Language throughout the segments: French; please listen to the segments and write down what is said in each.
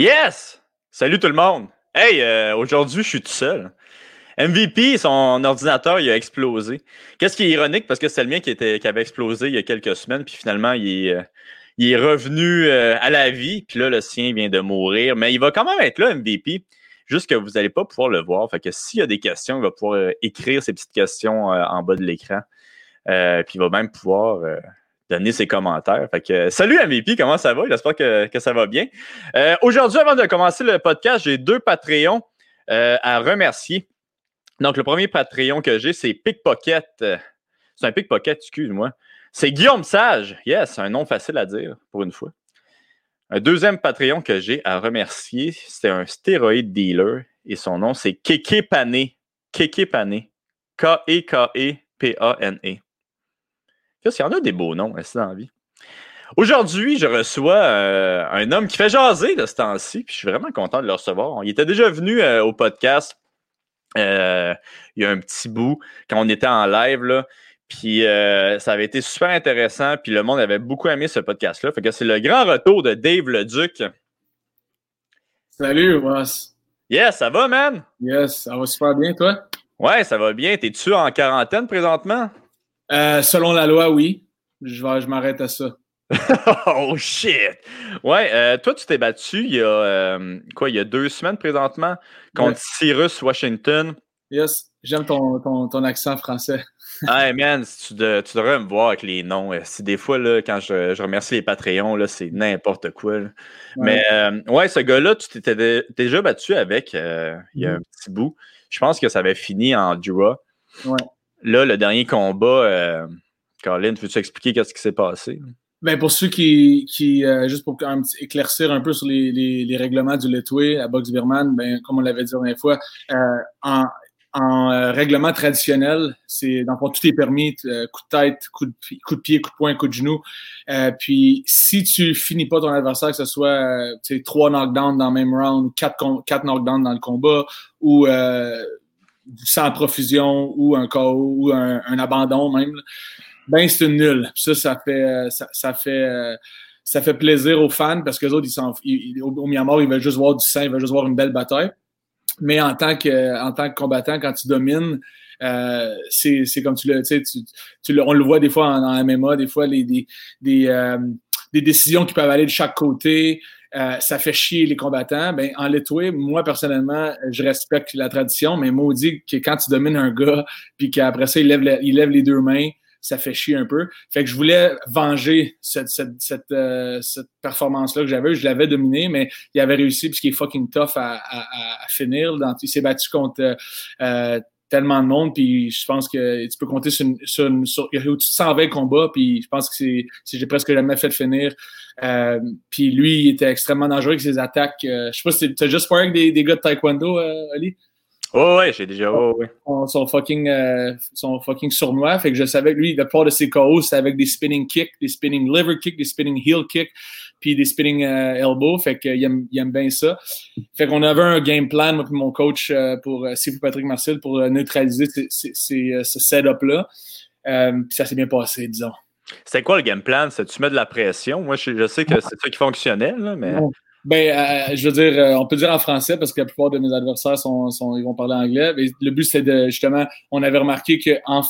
Yes! Salut tout le monde! Hey, euh, aujourd'hui, je suis tout seul. MVP, son ordinateur, il a explosé. Qu'est-ce qui est ironique, parce que c'est le mien qui, était, qui avait explosé il y a quelques semaines, puis finalement, il est, euh, revenu euh, à la vie, puis là, le sien vient de mourir. Mais il va quand même être là, MVP, juste que vous n'allez pas pouvoir le voir. Fait que s'il y a des questions, il va pouvoir écrire ses petites questions en bas de l'écran. puis il va même pouvoir donner ses commentaires. Fait que, salut MVP, comment ça va? J'espère que, que, ça va bien. Euh, Aujourd'hui, avant de commencer le podcast, j'ai deux Patreons euh, à remercier. Donc, le premier Patreon que j'ai, c'est Pickpocket. C'est un Pickpocket, excuse-moi. C'est Guillaume Sage. Yes, un nom facile à dire pour une fois. Un deuxième Patreon que j'ai à remercier, c'est un stéroïde dealer et son nom, c'est Keke Pané. Keke Pané. K-E-K-E-P-A-N-E. Il y en a des beaux noms, c'est dans la vie? Aujourd'hui, je reçois euh, un homme qui fait jaser de ce temps-ci, puis je suis vraiment content de le recevoir. Il était déjà venu euh, au podcast euh, il y a un petit bout, quand on était en live, là, puis ça avait été super intéressant, puis le monde avait beaucoup aimé ce podcast-là. Fait que c'est le grand retour de Dave le Duc. Salut, Ross. Yes, ça va, man? Yes, ça va super bien, toi? Ouais, ça va bien. T'es-tu en quarantaine présentement? Euh, selon la loi, oui. Je, vais, je m'arrête à ça. oh shit! Ouais, euh, toi, tu t'es battu il y a euh, quoi, il y a deux semaines présentement contre Cyrus Washington. Yes, j'aime ton, ton, ton, accent français. hey man, tu, devrais me voir avec les noms. Si des fois, là, quand je, je remercie les Patreons, là, c'est n'importe quoi. Mais ouais, ce gars-là, tu t'étais déjà battu avec il y a un mm-hmm. petit bout. Je pense que ça avait fini en draw. Ouais. Là, le dernier combat, euh, Colin, veux-tu expliquer qu'est-ce qui s'est passé? Ben pour ceux qui, qui euh, juste pour un petit, éclaircir un peu sur les, les, règlements du Letway à Box Birman, ben, comme on l'avait dit la dernière fois, euh, en, euh, règlement traditionnel, c'est dans tout est permis, coup de tête, coup de, coup de pied, coup de poing, coup de genou. puis si tu finis pas ton adversaire, que ce soit trois knockdowns dans le même round, quatre, quatre knockdowns dans le combat, ou sans profusion ou un KO ou un, abandon même, ben c'est une nulle. Ça, ça fait, euh, ça, fait, euh, ça fait plaisir aux fans parce que les autres, ils au, Myanmar, ils veulent juste voir du sang, ils veulent juste voir une belle bataille. Mais en tant que, en tant que combattant, quand tu domines, euh, c'est, comme tu le, tu, tu, on le voit des fois en, MMA, des fois les, des décisions qui peuvent aller de chaque côté. Euh, ça fait chier les combattants. Ben, en Letway, moi, personnellement, je respecte la tradition, mais maudit que quand tu domines un gars, puis qu'après ça, il lève, il lève les deux mains, ça fait chier un peu. Fait que je voulais venger cette, cette, cette, euh, cette performance-là que j'avais. Je l'avais dominé, mais il avait réussi, puisqu'il est fucking tough à, à, à finir. Dans, il s'est battu contre euh, tellement de monde, puis je pense que tu peux compter sur, une, sur, une, sur tu te 120 combats, puis je pense que c'est, j'ai presque jamais fait finir. Euh, puis lui, il était extrêmement dangereux avec ses attaques. Euh, je sais pas si tu as juste parlé avec des, des gars de taekwondo, euh, Ali? Oh ouais, j'ai déjà. Oh, ouais. Son, fucking, euh, son fucking sournois. Fait que je savais que lui, la plupart de ses KO, c'était avec des spinning kicks, des spinning liver kicks, des spinning heel kicks, puis des spinning euh, elbow. Fait qu'il aime, il aime bien ça. Fait qu'on avait un game plan, moi, mon coach, euh, pour euh, Sifu Patrick Marcel, pour neutraliser ce setup-là. puis ça s'est bien passé, disons. C'était quoi le game plan? C'est tu mets de la pression? Moi, je, sais que c'est ça qui fonctionnait, là, mais. Ben, euh, je veux dire, euh, on peut dire en français parce que la plupart de mes adversaires sont, sont ils vont parler anglais. Mais le but, c'est de justement, on avait remarqué que en,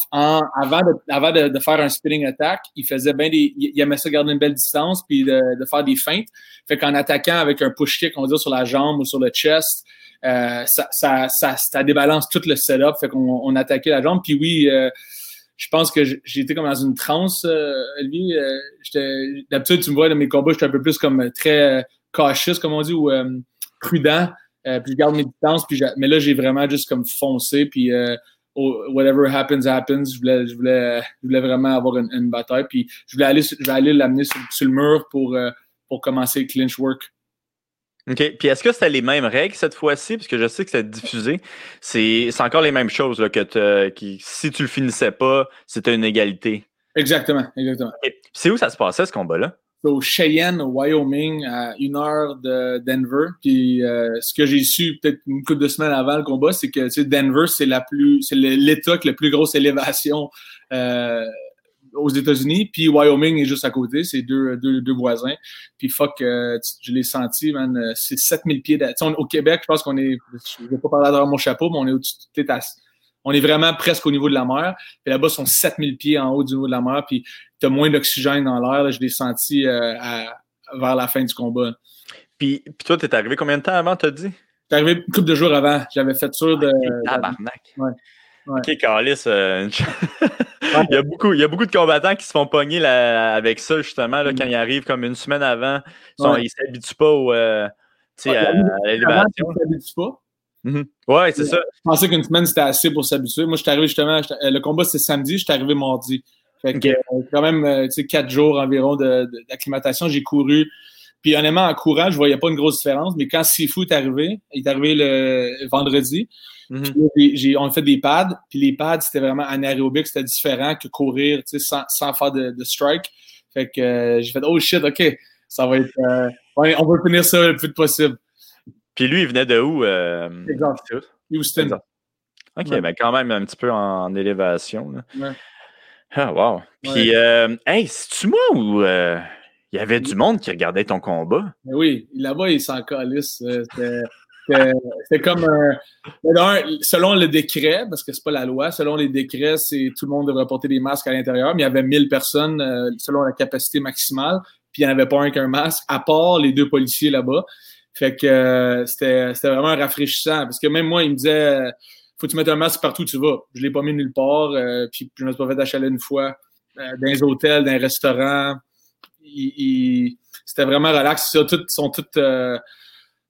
avant, de, avant de, faire un spinning attack, il faisait bien des, il aimait ça garder une belle distance puis de, de faire des feintes. Fait qu'en attaquant avec un push kick, on va dire sur la jambe ou sur le chest, euh, ça, ça, ça, débalance tout le setup. Fait qu'on on attaquait la jambe. Puis oui. Euh, je pense que j'ai été comme dans une transe, euh, lui. D'habitude, tu me vois dans mes combats, j'étais un peu plus comme très cautious, comme on dit, ou euh, prudent. Euh, puis je garde mes distances. Puis mais là, j'ai vraiment juste comme foncé. Puis euh, whatever happens, happens. Je voulais, je voulais, je voulais vraiment avoir une, bataille. Puis je voulais aller, je voulais aller l'amener sur, le mur pour, pour commencer le clinch work. OK. Puis est-ce que c'était les mêmes règles cette fois-ci? Parce que je sais que c'est diffusé. C'est encore les mêmes choses là, que qui, si tu le finissais pas, c'était une égalité. Exactement, exactement. C'est où ça se passait ce combat-là? Au Cheyenne, au Wyoming, à une heure de Denver. Puis euh, ce que j'ai su peut-être une couple de semaines avant le combat, c'est que Denver, c'est la plus, c'est l'État avec la plus grosse élévation euh, aux États-Unis, puis Wyoming est juste à côté, c'est deux, deux, deux, voisins. Puis fuck, euh, je l'ai senti, man, euh, c'est 7000 pieds. au Québec, je pense qu'on est, je vais pas parler dans mon chapeau, mais on est au on est vraiment presque au niveau de la mer. Puis là-bas, sont 7000 pieds en haut du niveau de la mer, puis t'as moins d'oxygène dans l'air. Je l'ai senti euh, vers la fin du combat. Puis, puis toi, t'es arrivé combien de temps avant, t'as dit? T'es arrivé une couple de jours avant. J'avais fait sûr de. Tabarnak. Ouais. Ok, Carlis, euh, il, y a beaucoup, il y a beaucoup de combattants qui se font pogner avec ça, justement, là, quand mm. ils arrivent comme une semaine avant. Ils ne s'habituent pas au, euh, à, l'élévation. Ils ne s'habituent pas. Mm-hmm. Ouais, c'est ça. Je pensais qu'une semaine, c'était assez pour s'habituer. Moi, je suis arrivé justement, euh, le combat, c'était samedi, je suis arrivé mardi. Fait que, quand même, tu sais, quatre jours environ d'acclimatation. J'ai couru puis honnêtement, en courant, je voyais pas une grosse différence, mais quand Sifu est arrivé, il est arrivé le vendredi, mm-hmm. on a fait des pads, puis les pads, c'était vraiment anaérobique, c'était différent que courir sans, sans faire de, strike. Fait que euh, j'ai fait Oh shit, ok, ça va être. Euh, on va finir ça le plus vite possible. Puis lui, il venait de où? Euh, exact. Houston. Ok, mais quand même un petit peu en, élévation. Ouais. Ah, wow. Puis, hey, c'est-tu moi ou il y avait du monde qui regardait ton combat? Oui, là-bas, ils s'en calissent. Euh, c'était comme un, Selon le décret, parce que c'est pas la loi, selon les décrets, c'est tout le monde devrait porter des masques à l'intérieur, mais il y avait 1000 personnes euh, selon la capacité maximale, puis il n'y en avait pas un qu'un masque, à part les deux policiers là-bas. Fait que euh, c'était vraiment rafraîchissant, parce que même moi, il me disait faut que tu mettes un masque partout où tu vas. Je l'ai pas mis nulle part, puis je me suis pas fait achaler une fois dans les hôtels, dans les restaurants c'était vraiment relax. Ils sont toutes, euh,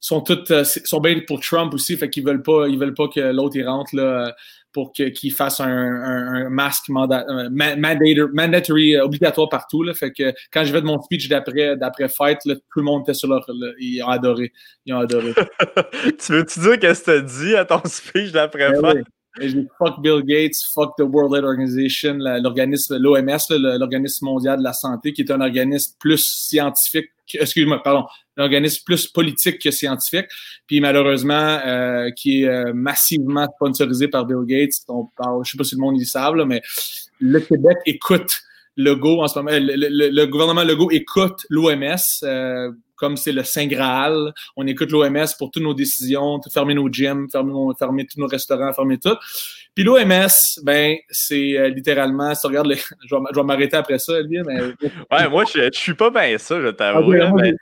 sont euh, sont bien pour Trump aussi, fait qu'ils veulent pas, ils veulent pas que l'autre rentre là pour qu'il fasse un, masque mandat, mandatory, obligatoire partout. Là, fait que quand je vais de mon speech d'après d'après fight, tout le monde était sur leur, ils ont adoré, ils ont adoré. tu veux-tu dire qu'est-ce que tu dit à ton speech d'après ben fight? fuck Bill Gates, fuck the World Health Organization, l'organisme, l'OMS, l'organisme mondial de la santé, qui est un organisme plus scientifique, excuse-moi, pardon, un organisme plus politique que scientifique, puis malheureusement, euh, qui est euh, massivement sponsorisé par Bill Gates. On parle, je sais pas si le monde y savent, mais le Québec écoute Legault en ce moment, le, le, gouvernement Legault écoute l'OMS. Euh, comme c'est le Saint Graal. On écoute l'OMS pour toutes nos décisions, fermer nos gyms, fermer, fermer tous nos restaurants, fermer tout. Puis l'OMS, ben, c'est euh, littéralement, si tu regardes, je vais, m'arrêter après ça, Olivier, mais... ouais, moi, je, je suis pas bien ça, je t'avoue. Ah, mais...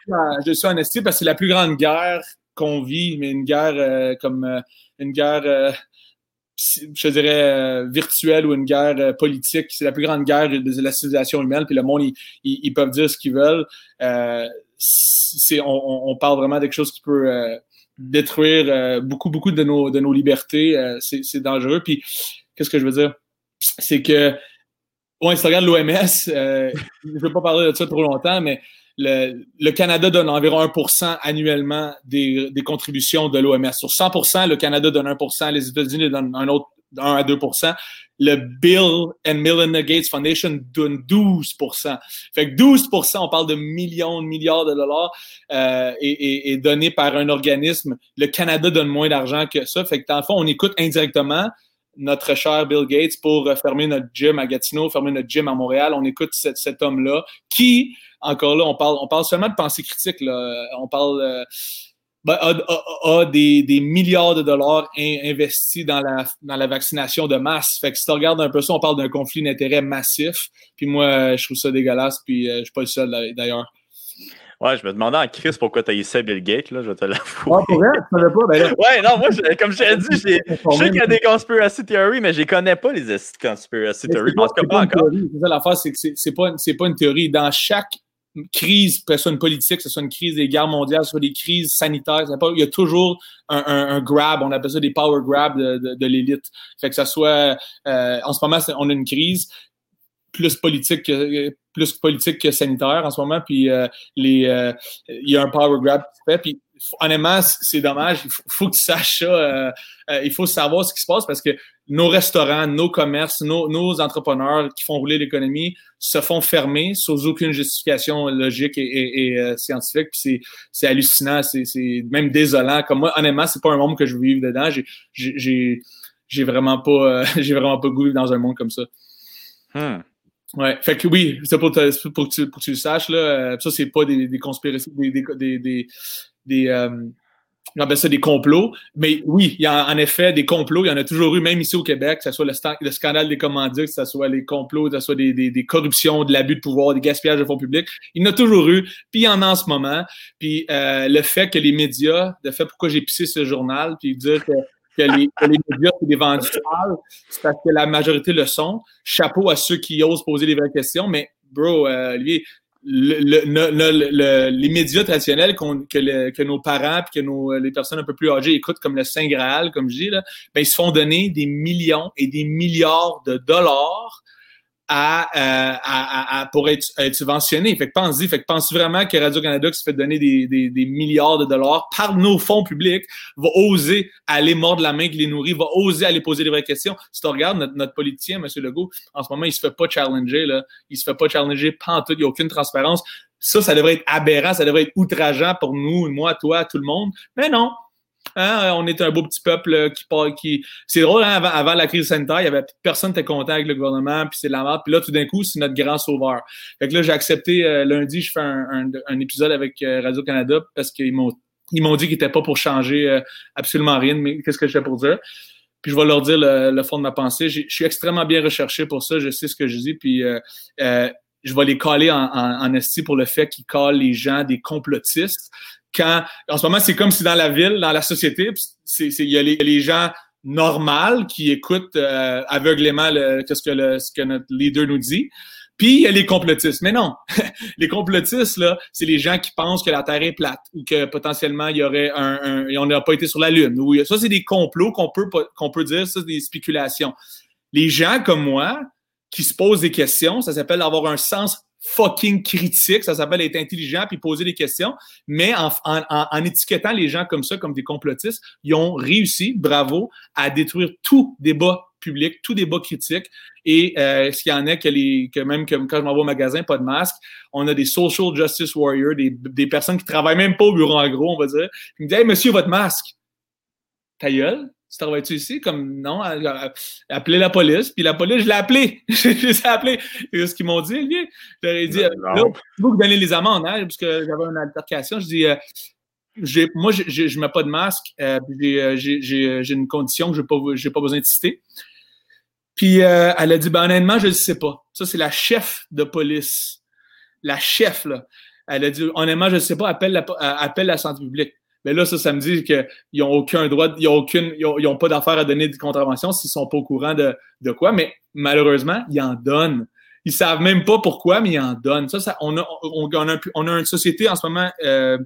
je, suis en parce que c'est la plus grande guerre qu'on vit, mais une guerre euh, comme euh, une guerre je dirais, virtuelle ou une guerre politique. C'est la plus grande guerre de la civilisation humaine, puis le monde, ils, peuvent dire ce qu'ils veulent c'est, on, on, parle vraiment de quelque chose qui peut détruire euh, beaucoup, beaucoup de nos, de nos libertés. Euh, c'est, dangereux. Puis, qu'est-ce que je veux dire? C'est que, si tu regardes l'OMS, je ne veux pas parler de ça trop longtemps, mais le, le, Canada donne environ 1% annuellement des, des, contributions de l'OMS. Sur 100% le Canada donne 1% les États-Unis donnent un autre 1 à 2% le Bill and Melinda Gates Foundation donne 12% Fait que 12% on parle de millions, de milliards de dollars euh, donné par un organisme. Le Canada donne moins d'argent que ça. Fait que dans le fond, on écoute indirectement notre cher Bill Gates pour fermer notre gym à Gatineau, fermer notre gym à Montréal. On écoute cet, cet homme-là qui, encore là, on parle, on parle seulement de pensée critique. On parle... Euh, ben, a, des, des, milliards de dollars investis dans la, dans la vaccination de masse. Fait que si tu regardes un peu ça, on parle d'un conflit d'intérêts massif. Puis moi, je trouve ça dégueulasse, puis euh, je suis pas le seul d'ailleurs. Ouais, je me demandais en crise pourquoi tu as essayé Bill Gates, là, je vais te l'avouer. Ouais, pour vrai, tu savais pas, ben Ouais, non, moi, comme je t'ai dit, je sais qu'il y a des conspiracy theories, mais je les connais pas, les conspiracy theories. En tout cas, pas encore. C'est ça l'affaire, c'est que c'est pas, pas une théorie. Dans chaque crise, que ce soit une politique, que ce soit une crise des guerres mondiales, que ce soit des crises sanitaires, il y a toujours un, grab, on appelle ça des power grabs de, l'élite. Fait que ça soit, euh, en ce moment, on a une crise plus politique que, plus politique que sanitaire en ce moment, puis euh, les, euh, il y a un power grab qui se fait, puis honnêtement, c'est dommage. Il faut, que tu saches ça. Euh, euh, il faut savoir ce qui se passe parce que nos restaurants, nos commerces, nos, entrepreneurs qui font rouler l'économie se font fermer sans aucune justification logique et, euh, scientifique. Puis c'est hallucinant, c'est même désolant. Comme moi, honnêtement, c'est pas un monde que je veux vivre dedans. J'ai j'ai vraiment pas j'ai vraiment pas goût dans un monde comme ça. Hmm. Ouais, fait que oui, c'est pour, pour, que tu, pour que tu le saches, là, ça, c'est pas des, des conspirations, des, des, des, des euh, ça des complots. Mais oui, il y a en effet des complots. Il y en a toujours eu, même ici au Québec, que ce soit le, le scandale des commandites, que ce soit les complots, que ce soit des, des, corruptions, de l'abus de pouvoir, des gaspillages de fonds publics. Il y en a toujours eu. Puis il y en a en ce moment. Puis euh, le fait que les médias, le fait pourquoi j'ai pissé ce journal, puis dire que que les, médias sont des vendus c'est parce que la majorité le sont. Chapeau à ceux qui osent poser des vraies questions, mais bro, euh, lui, le, les médias traditionnels que, que, nos parents et que nos, les personnes un peu plus âgées écoutent comme le Saint Graal, comme je dis, là, ben, ils se font donner des millions et des milliards de dollars à, euh, à, à, pour être, être, subventionné. Fait que pense-y, fait que pense vraiment que Radio-Canada qui se fait donner des, des, des, milliards de dollars par nos fonds publics va oser aller mordre la main qui les nourrit, va oser aller poser des vraies questions? Si tu regardes notre, notre politicien, M. Legault, en ce moment, il se fait pas challenger, là. Il se fait pas challenger pantoute, il n'y a aucune transparence. Ça, ça devrait être aberrant, ça devrait être outrageant pour nous, moi, toi, tout le monde. Mais non, Hein, on est un beau petit peuple euh, qui part, qui. C'est drôle, hein, avant, la crise sanitaire, il y avait personne n'était content avec le gouvernement, puis c'est la merde. Puis là, tout d'un coup, c'est notre grand sauveur. Fait que là, j'ai accepté euh, lundi, je fais un, épisode avec euh, Radio-Canada parce qu'ils m'ont ils m'ont dit qu'ils n'étaient pas pour changer absolument rien, mais qu'est-ce que je fais pour dire? Puis je vais leur dire le, fond de ma pensée. Je suis extrêmement bien recherché pour ça, je sais ce que je dis, puis je vais les coller en, en, pour le fait qu'ils collent les gens des complotistes quand, en ce moment, c'est comme si dans la ville, dans la société, il y a les, gens normaux qui écoutent euh, aveuglément ce, que notre leader nous dit. Puis il y a les complotistes. Mais non, les complotistes, là, c'est les gens qui pensent que la Terre est plate ou que potentiellement il y aurait un, on n'a pas été sur la Lune. Ça, c'est des complots qu'on peut, qu'on peut dire, ça, c'est des spéculations. Les gens comme moi qui se posent des questions, ça s'appelle avoir un sens fucking critique, ça s'appelle être intelligent puis poser des questions, mais en, en, en, étiquetant les gens comme ça, comme des complotistes, ils ont réussi, bravo, à détruire tout débat public, tout débat critique. Et euh, ce qu'il y en a que, les, que même que, quand je m'envoie au magasin, pas de masque, on a des social justice warriors, des, des personnes qui travaillent même pas au bureau en gros, on va dire, qui me disent Hey monsieur, votre masque. Ta gueule, tu travailles-tu ici? Comme non, appelez la police. Puis la police, je l'ai appelé. je les ai appelés. ce qu'ils m'ont dit, lui. Je leur ai dit, là, vous donner les amendes, hein, parce que j'avais une altercation. Je dis, euh, moi, je ne mets pas de masque. Euh, euh, j'ai une condition que je n'ai pas, pas besoin de citer. Puis elle a dit, ben, honnêtement, je ne sais pas. Ça, c'est la chef de police. La chef, là. Elle a dit, honnêtement, je ne sais pas, appelle la, appelle la santé publique. Mais là, ça, ça me dit qu'ils n'ont aucun droit, ils n'ont pas d'affaire à donner de contravention s'ils sont pas au courant de, quoi. Mais malheureusement, ils en donnent. Ils savent même pas pourquoi, mais ils en donnent. Ça, on, a, une société en ce moment euh,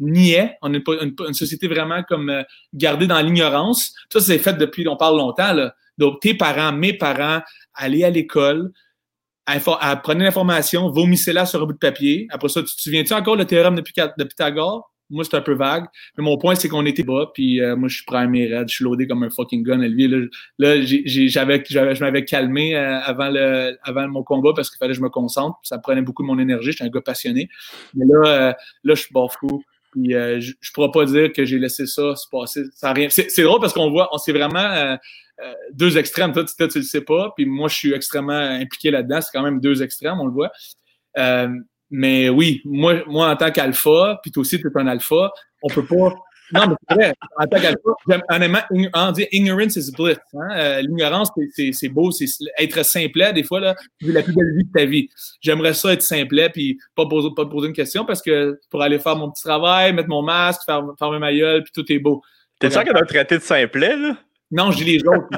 niais. On a une, une, société vraiment comme euh, gardée dans l'ignorance. Ça, c'est fait depuis, on parle longtemps. Donc, tes parents, mes parents, aller à l'école, prenez l'information, vomissez-la sur un bout de papier. Après ça, tu te souviens-tu encore le théorème de Pythagore? Moi, c'est un peu vague. Mais mon point, c'est qu'on était bas, puis euh, moi, je suis prêt mes raids, je suis loadé comme un fucking gun à lui. Là, là j'avais, je m'avais calmé euh, avant, le, avant mon combat parce qu'il fallait que je me concentre. Ça prenait beaucoup de mon énergie. J'étais un gars passionné. Mais là, euh, là je suis bas fou. Puis je ne pourrais pas dire que j'ai laissé ça se passer. Ça rien. C'est, drôle parce qu'on voit, on c'est vraiment deux extrêmes. Toi, tu, tu le sais pas. Puis moi, je suis extrêmement impliqué là-dedans. C'est quand même deux extrêmes, on le voit. Mais oui, moi, moi en tant qu'alpha, puis toi aussi, tu es un alpha, on peut pas. Non, mais c'est vrai, en tant qu'alpha, honnêtement, on dit ignorance is bliss. Hein? Euh, L'ignorance, c'est beau, c'est être simplet, des fois, là, tu la plus belle vie de ta vie. J'aimerais ça être simplet, puis pas poser, pas poser une question parce que pour aller faire mon petit travail, mettre mon masque, faire, fermer ma gueule, puis tout est beau. T'es sûr qu'on a traité de simplet, là? Non, j'ai les autres.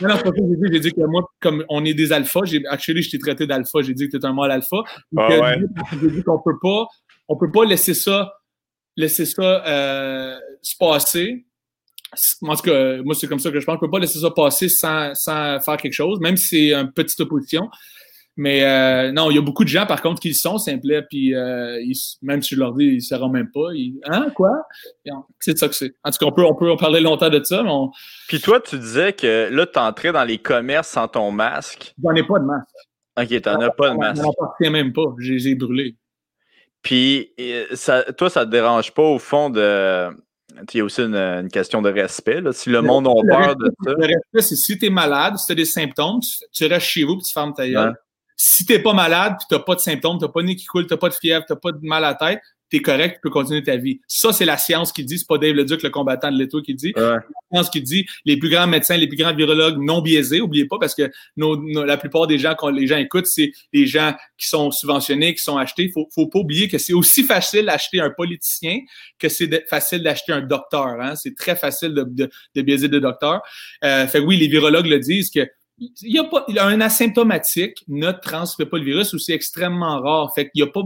non, non, j'ai dit, dit que moi, comme on est des alphas, j'ai, actually, je t'ai traité d'alpha, j'ai dit que tu es un mâle alpha. Ah, ouais. J'ai dit qu'on peut pas, on peut pas laisser ça, laisser ça euh, se passer. En tout cas, moi, c'est comme ça que je pense. On peut pas laisser ça passer sans, sans faire quelque chose, même si c'est une petite opposition. Mais euh, non, il y a beaucoup de gens, par contre, qui sont simplets, puis euh, même si je leur dis, ils ne sauront même pas. hein, quoi? C'est ça que c'est. En tout cas, on peut, on peut en parler longtemps de ça, mais Puis toi, tu disais que là, tu entrais dans les commerces sans ton masque. J'en ai pas de masque. OK, t'en as pas de masque. J'en même pas. Je les ai brûlés. Puis, ça, toi, ça te dérange pas, au fond, de... Il y a aussi une, question de respect. Là. Si le, monde a peur de ça. Le respect, c'est si tu es malade, si tu as des symptômes, tu, restes chez vous et tu fermes ta gueule. Si t'es pas malade, tu t'as pas de symptômes, t'as pas de nez qui coule, t'as pas de fièvre, t'as pas de mal à la tête, t'es correct, tu peux continuer ta vie. Ça, c'est la science qui dit, c'est pas Dave Leduc, le combattant de l'étoile, qui dit. C'est la science qui dit, les plus grands médecins, les plus grands virologues non biaisés, oubliez pas, parce que la plupart des gens, quand les gens écoutent, c'est les gens qui sont subventionnés, qui sont achetés. Faut, faut pas oublier que c'est aussi facile d'acheter un politicien que c'est facile d'acheter un docteur. Hein? C'est très facile de, de, de biaiser de docteur. Euh, fait oui, les virologues le disent que il y a pas il a un asymptomatique ne transmet pas le virus ou c'est extrêmement rare. Fait qu'il y a pas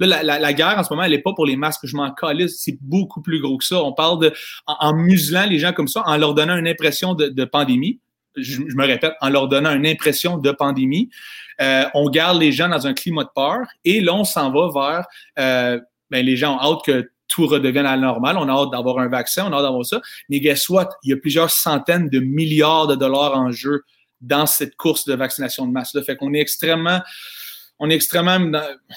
la, la, guerre en ce moment, elle est pas pour les masques, je m'en calisse, c'est beaucoup plus gros que ça. On parle de en, muselant les gens comme ça, en leur donnant une impression de, de pandémie. Je, me répète, en leur donnant une impression de pandémie, euh, on garde les gens dans un climat de peur et là on s'en va vers euh, ben, les gens ont hâte que tout redevienne à la normale. On a hâte d'avoir un vaccin, on a hâte d'avoir ça. Mais guess what? Il y a plusieurs centaines de milliards de dollars en jeu dans cette course de vaccination de masse. Là. Fait qu'on est extrêmement, on est extrêmement,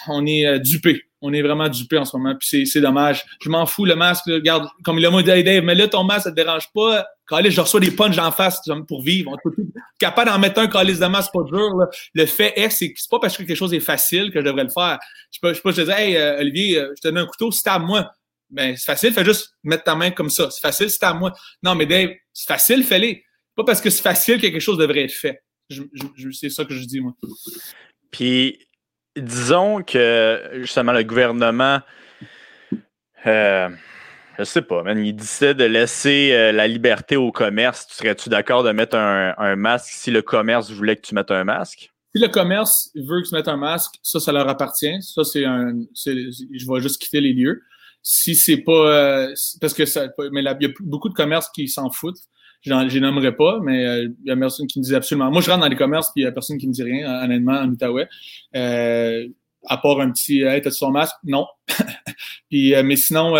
on est euh, dupé. On est vraiment dupé en ce moment. Puis c'est dommage. Je m'en fous, le masque. regarde, comme il a dit, Dave, mais là, ton masque, ça te dérange pas? Calais, je reçois des punches en face pour vivre. On est capable d'en mettre un calice de masque, pas dur. Le fait est, c'est c'est pas parce que quelque chose est facile que je devrais le faire. Je peux, je te dire, hey, euh, Olivier, euh, je te donne un couteau, c'est à moi. Ben, c'est facile, fais juste mettre ta main comme ça. C'est facile, c'est à moi. Non, mais Dave, c'est facile, fais-le. Pas parce que c'est facile que quelque chose devrait être fait. c'est ça que je dis, moi. Puis, disons que justement le gouvernement, euh, je sais pas, man, il décide de laisser euh, la liberté au commerce. Tu serais-tu d'accord de mettre un, masque si le commerce voulait que tu mettes un masque? Si le commerce veut que tu mettes un masque, ça, ça leur appartient. Ça, c'est un. Je vais juste quitter les lieux. Si c'est pas. Euh, parce que ça. Mais il y a beaucoup de commerces qui s'en foutent. Je les nommerai pas, mais euh, il y a personne qui me dit absolument. Moi, je rentre dans les commerces, puis il y a personne qui me dit rien, honnêtement, en Outaouais. Euh, à part un petit Hey, t'as-tu masque? Non. puis, euh, mais sinon,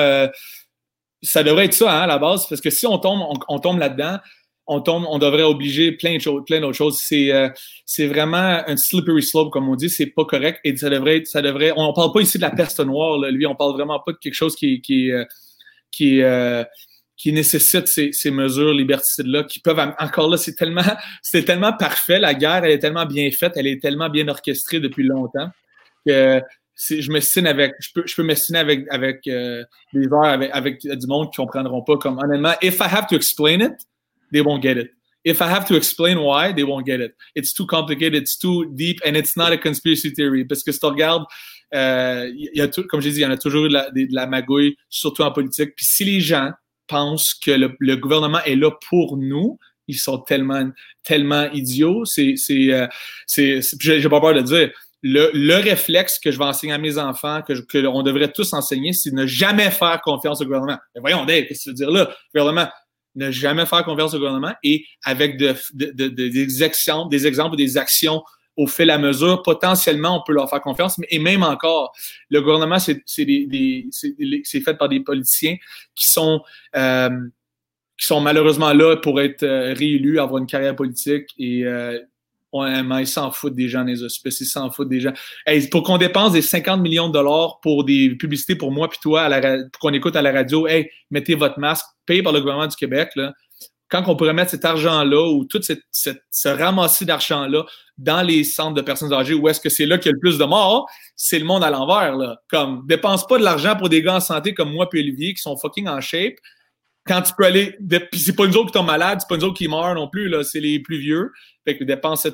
ça devrait être ça, hein, à la base, parce que si on tombe, on, tombe là-dedans, on tombe, on devrait obliger plein de choses, plein d'autres choses. C'est, c'est vraiment un slippery slope, comme on dit. C'est pas correct et ça devrait, ça devrait. On, parle pas ici de la peste noire, lui. On parle vraiment pas de quelque chose qui, qui, qui, qui nécessitent ces, ces mesures liberticides-là, qui peuvent encore là, c'est tellement, c'est tellement parfait. La guerre, elle est tellement bien faite, elle est tellement bien orchestrée depuis longtemps que je me signe avec, je peux, je peux me avec, avec euh, des heures avec, avec du monde qui comprendront pas comme honnêtement, if I have to explain it, they won't get it. If I have to explain why, they won't get it. It's too complicated, it's too deep, and it's not a conspiracy theory. Parce que si tu regardes, euh, y a tout, comme j'ai dit, il y en a toujours eu de la, de la magouille, surtout en politique. Puis si les gens pensent que le, gouvernement est là pour nous. Ils sont tellement, tellement idiots. C'est, c'est, euh, c'est, j'ai pas peur de dire. Le, le, réflexe que je vais enseigner à mes enfants, que, que on devrait tous enseigner, c'est ne jamais faire confiance au gouvernement. Mais voyons, Dave, qu'est-ce que tu veux dire là? gouvernement, ne jamais faire confiance au gouvernement et avec de, de, de, des exemples, des exemples, des actions au fait la mesure, potentiellement, on peut leur faire confiance. Mais, et même encore, le gouvernement, c'est fait par des politiciens qui sont, euh, qui sont malheureusement là pour être euh, réélus, avoir une carrière politique et euh, ils s'en foutent des gens les hospices, s'en foutent des gens. pour qu'on dépense des 50 millions de dollars pour des publicités pour moi puis toi, à la, pour qu'on écoute à la radio, hey, mettez votre masque, payé par le gouvernement du Québec, là, quand on pourrait mettre cet argent-là ou tout cette, ce ramassis d'argent-là dans les centres de personnes âgées où est-ce que c'est là qu'il y a le plus de morts, c'est le monde à l'envers. Là. Comme, dépense pas de l'argent pour des gars en santé comme moi et Olivier qui sont fucking en shape. Quand tu peux aller, puis c'est pas une autres qui tombent malades, c'est pas une autres qui meurent non plus, là, c'est les plus vieux. Fait que dépense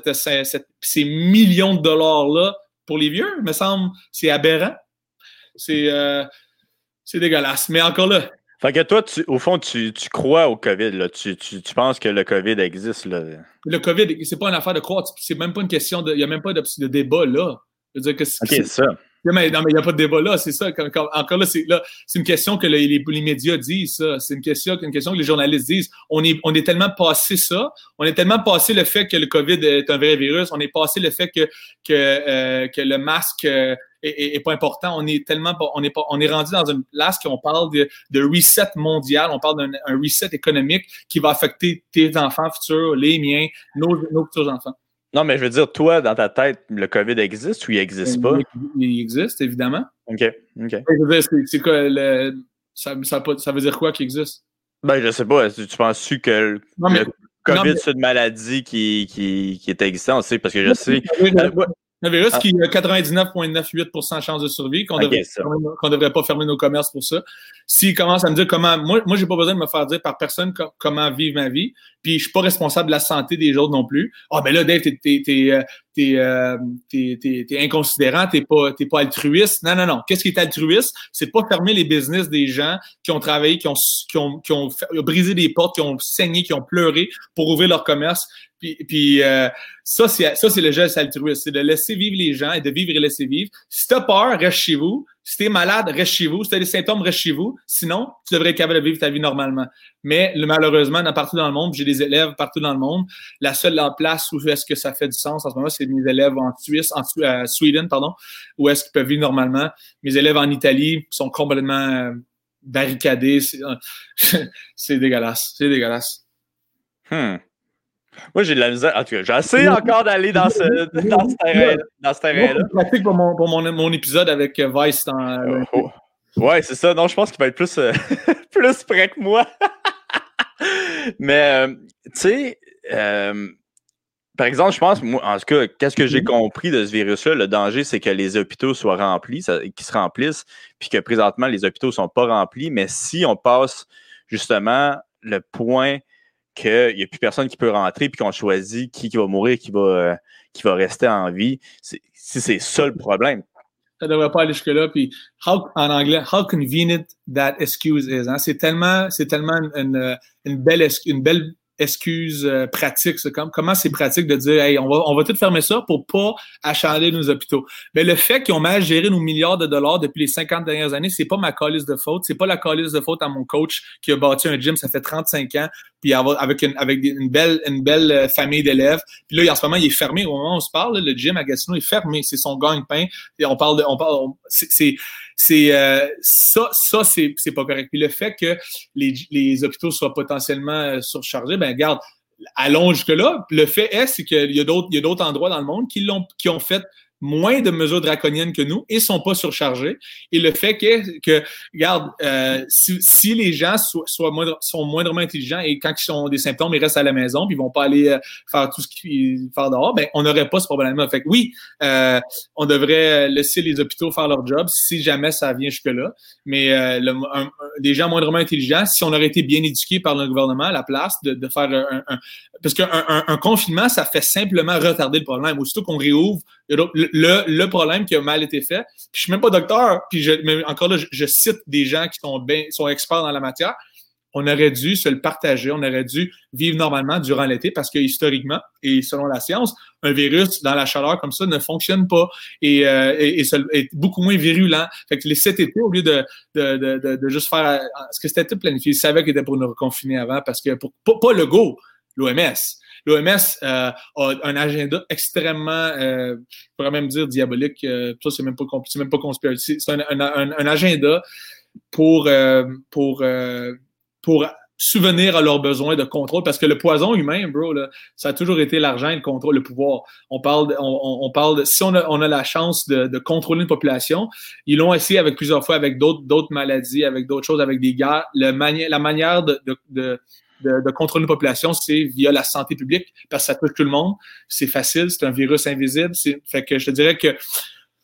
ces millions de dollars-là pour les vieux, me semble, c'est aberrant. C'est, euh, c'est dégueulasse. Mais encore là, fait que toi, tu, au fond, tu, tu crois au COVID. Là. Tu, tu, tu, penses que le COVID existe. Là. Le COVID, c'est pas une affaire de croire. C'est même pas une question de. Il n'y a même pas de, de, débat là. Je veux dire que c'est ça. Non, mais il n'y a pas de débat là, c'est ça. encore là, c'est là, c'est une question que les, les, médias disent, ça. C'est une question, une question que les journalistes disent. On est, on est tellement passé ça. On est tellement passé le fait que le COVID est un vrai virus. On est passé le fait que, que, euh, que le masque euh, est, pas important. On est tellement, on est pas, on est rendu dans une place qu'on parle de, de reset mondial. On parle d'un reset économique qui va affecter tes enfants futurs, les miens, nos, nos futurs enfants. Non, mais je veux dire, toi, dans ta tête, le COVID existe ou il n'existe pas? Il existe, évidemment. OK. OK. C'est quoi le, ça, ça, ça, veut dire quoi qu'il existe? Ben, je sais pas. Tu penses-tu que le COVID, c'est une maladie qui, qui, qui est existante? Parce que je sais. Un virus qui a 99,98% de chance de survie, qu'on ne devrait, pas fermer nos commerces pour ça. S'il commence à me dire comment. Moi, moi j'ai pas besoin de me faire dire par personne comment vivre ma vie, puis je suis pas responsable de la santé des autres non plus. Ah, oh, ben là, Dave, t'es es, es, euh, inconsidérant, t'es pas, pas altruiste. Non, non, non. Qu'est-ce qui est altruiste? C'est pas fermer les business des gens qui ont travaillé, qui ont, qui ont, qui ont brisé des portes, qui ont saigné, qui ont pleuré pour ouvrir leur commerce puis, puis euh, ça, c'est le geste altruiste, c'est de laisser vivre les gens et de vivre et laisser vivre. Si t'as peur, reste chez vous. Si t'es malade, reste chez vous. Si t'as des symptômes, reste chez vous. Sinon, tu devrais être capable de vivre ta vie normalement. Mais malheureusement, partout dans le monde, j'ai des élèves partout dans le monde. La seule place où est-ce que ça fait du sens en ce moment, c'est mes élèves en Suisse, en euh, Sweden, pardon, où est-ce qu'ils peuvent vivre normalement. Mes élèves en Italie sont complètement euh, barricadés. C'est dégueulasse. C'est dégueulasse. Hmm. Moi, j'ai de la misère. En tout cas, j'essaie encore d'aller dans ce, dans ce terrain-là. Terrain pratique pour, mon, pour mon, mon, épisode avec euh, Vice dans. Euh, oh, oh. Ouais, c'est ça. Non, je pense qu'il va être plus, euh, plus près que moi. Mais, tu sais, par exemple, je pense, moi, en tout cas, qu'est-ce que j'ai mm-hmm. compris de ce virus-là? Le danger, c'est que les hôpitaux soient remplis, qu'ils se remplissent, puis que présentement, les hôpitaux ne sont pas remplis. Mais si on passe justement le point qu'il n'y a plus personne qui peut rentrer puis qu'on choisit qui, qui va mourir, qui va, euh, qui va rester en vie. Si c'est ça le problème. Ça ne devrait pas aller jusque-là. Puis, en anglais, how convenient that excuse is. Hein? C'est tellement, tellement une, une, belle, une belle excuse euh, pratique. Comme, comment c'est pratique de dire, hey, on va, on va tout fermer ça pour pas achaler nos hôpitaux. Mais le fait qu'ils ont mal géré nos milliards de dollars depuis les 50 dernières années, c'est pas ma calice de faute. C'est pas la calice de faute à mon coach qui a bâti un gym, ça fait 35 ans, puis avec une, avec une belle, une belle euh, famille d'élèves. Puis là, en ce moment, il est fermé. Au moment où on se parle, le gym à Gatineau est fermé. C'est son gagne-pain. On parle de, on parle, c'est, c'est euh, ça, ça c'est, c'est pas correct. Puis le fait que les, les hôpitaux soient potentiellement euh, surchargés, ben regarde, allons jusque-là. Le fait est, c'est qu'il y a d'autres, il y a d'autres endroits dans le monde qui l'ont, qui ont fait moins de mesures draconiennes que nous et sont pas surchargés. Et le fait que, que regarde, euh, si, les gens soient, moindre, sont moindrement intelligents et quand ils ont des symptômes, ils restent à la maison, puis ils vont pas aller euh, faire tout ce qu'ils font dehors, ben on n'aurait pas ce problème-là. Fait que oui, euh, on devrait laisser les hôpitaux faire leur job si jamais ça vient jusque-là. Mais des gens moindrement intelligents, si on aurait été bien éduqués par le gouvernement à la place de, de faire un, parce qu'un un, confinement, ça fait simplement retarder le problème. Aussitôt qu'on réouvre, problème qui a mal été fait. Puis je suis même pas docteur, puis je, mais encore là, je, cite des gens qui sont, experts dans la matière. On aurait dû se le partager, on aurait dû vivre normalement durant l'été parce que historiquement et selon la science, un virus dans la chaleur comme ça ne fonctionne pas et, euh, est beaucoup moins virulent. Fait que les cet été, au lieu de, juste faire ce que c'était planifié, ils savaient qu'il était pour nous reconfiner avant parce que pour, pas le go, l'OMS L'OMS euh, a un agenda extrêmement, euh, je pourrais même dire diabolique. Euh, ça, c'est même pas pas conspiratif. C'est un, agenda pour, pour, pour souvenir à leurs besoins de contrôle parce que le poison humain, bro, ça a toujours été l'argent, le contrôle, le pouvoir. On parle, de, on, parle de, si on a, on a la chance de, de, contrôler une population, ils l'ont essayé avec plusieurs fois avec d'autres, maladies, avec d'autres choses, avec des guerres. La manière de, de, de contrôler une population, c'est via la santé publique, parce que ça touche tout le monde. C'est facile, c'est un virus invisible. Fait que je te dirais que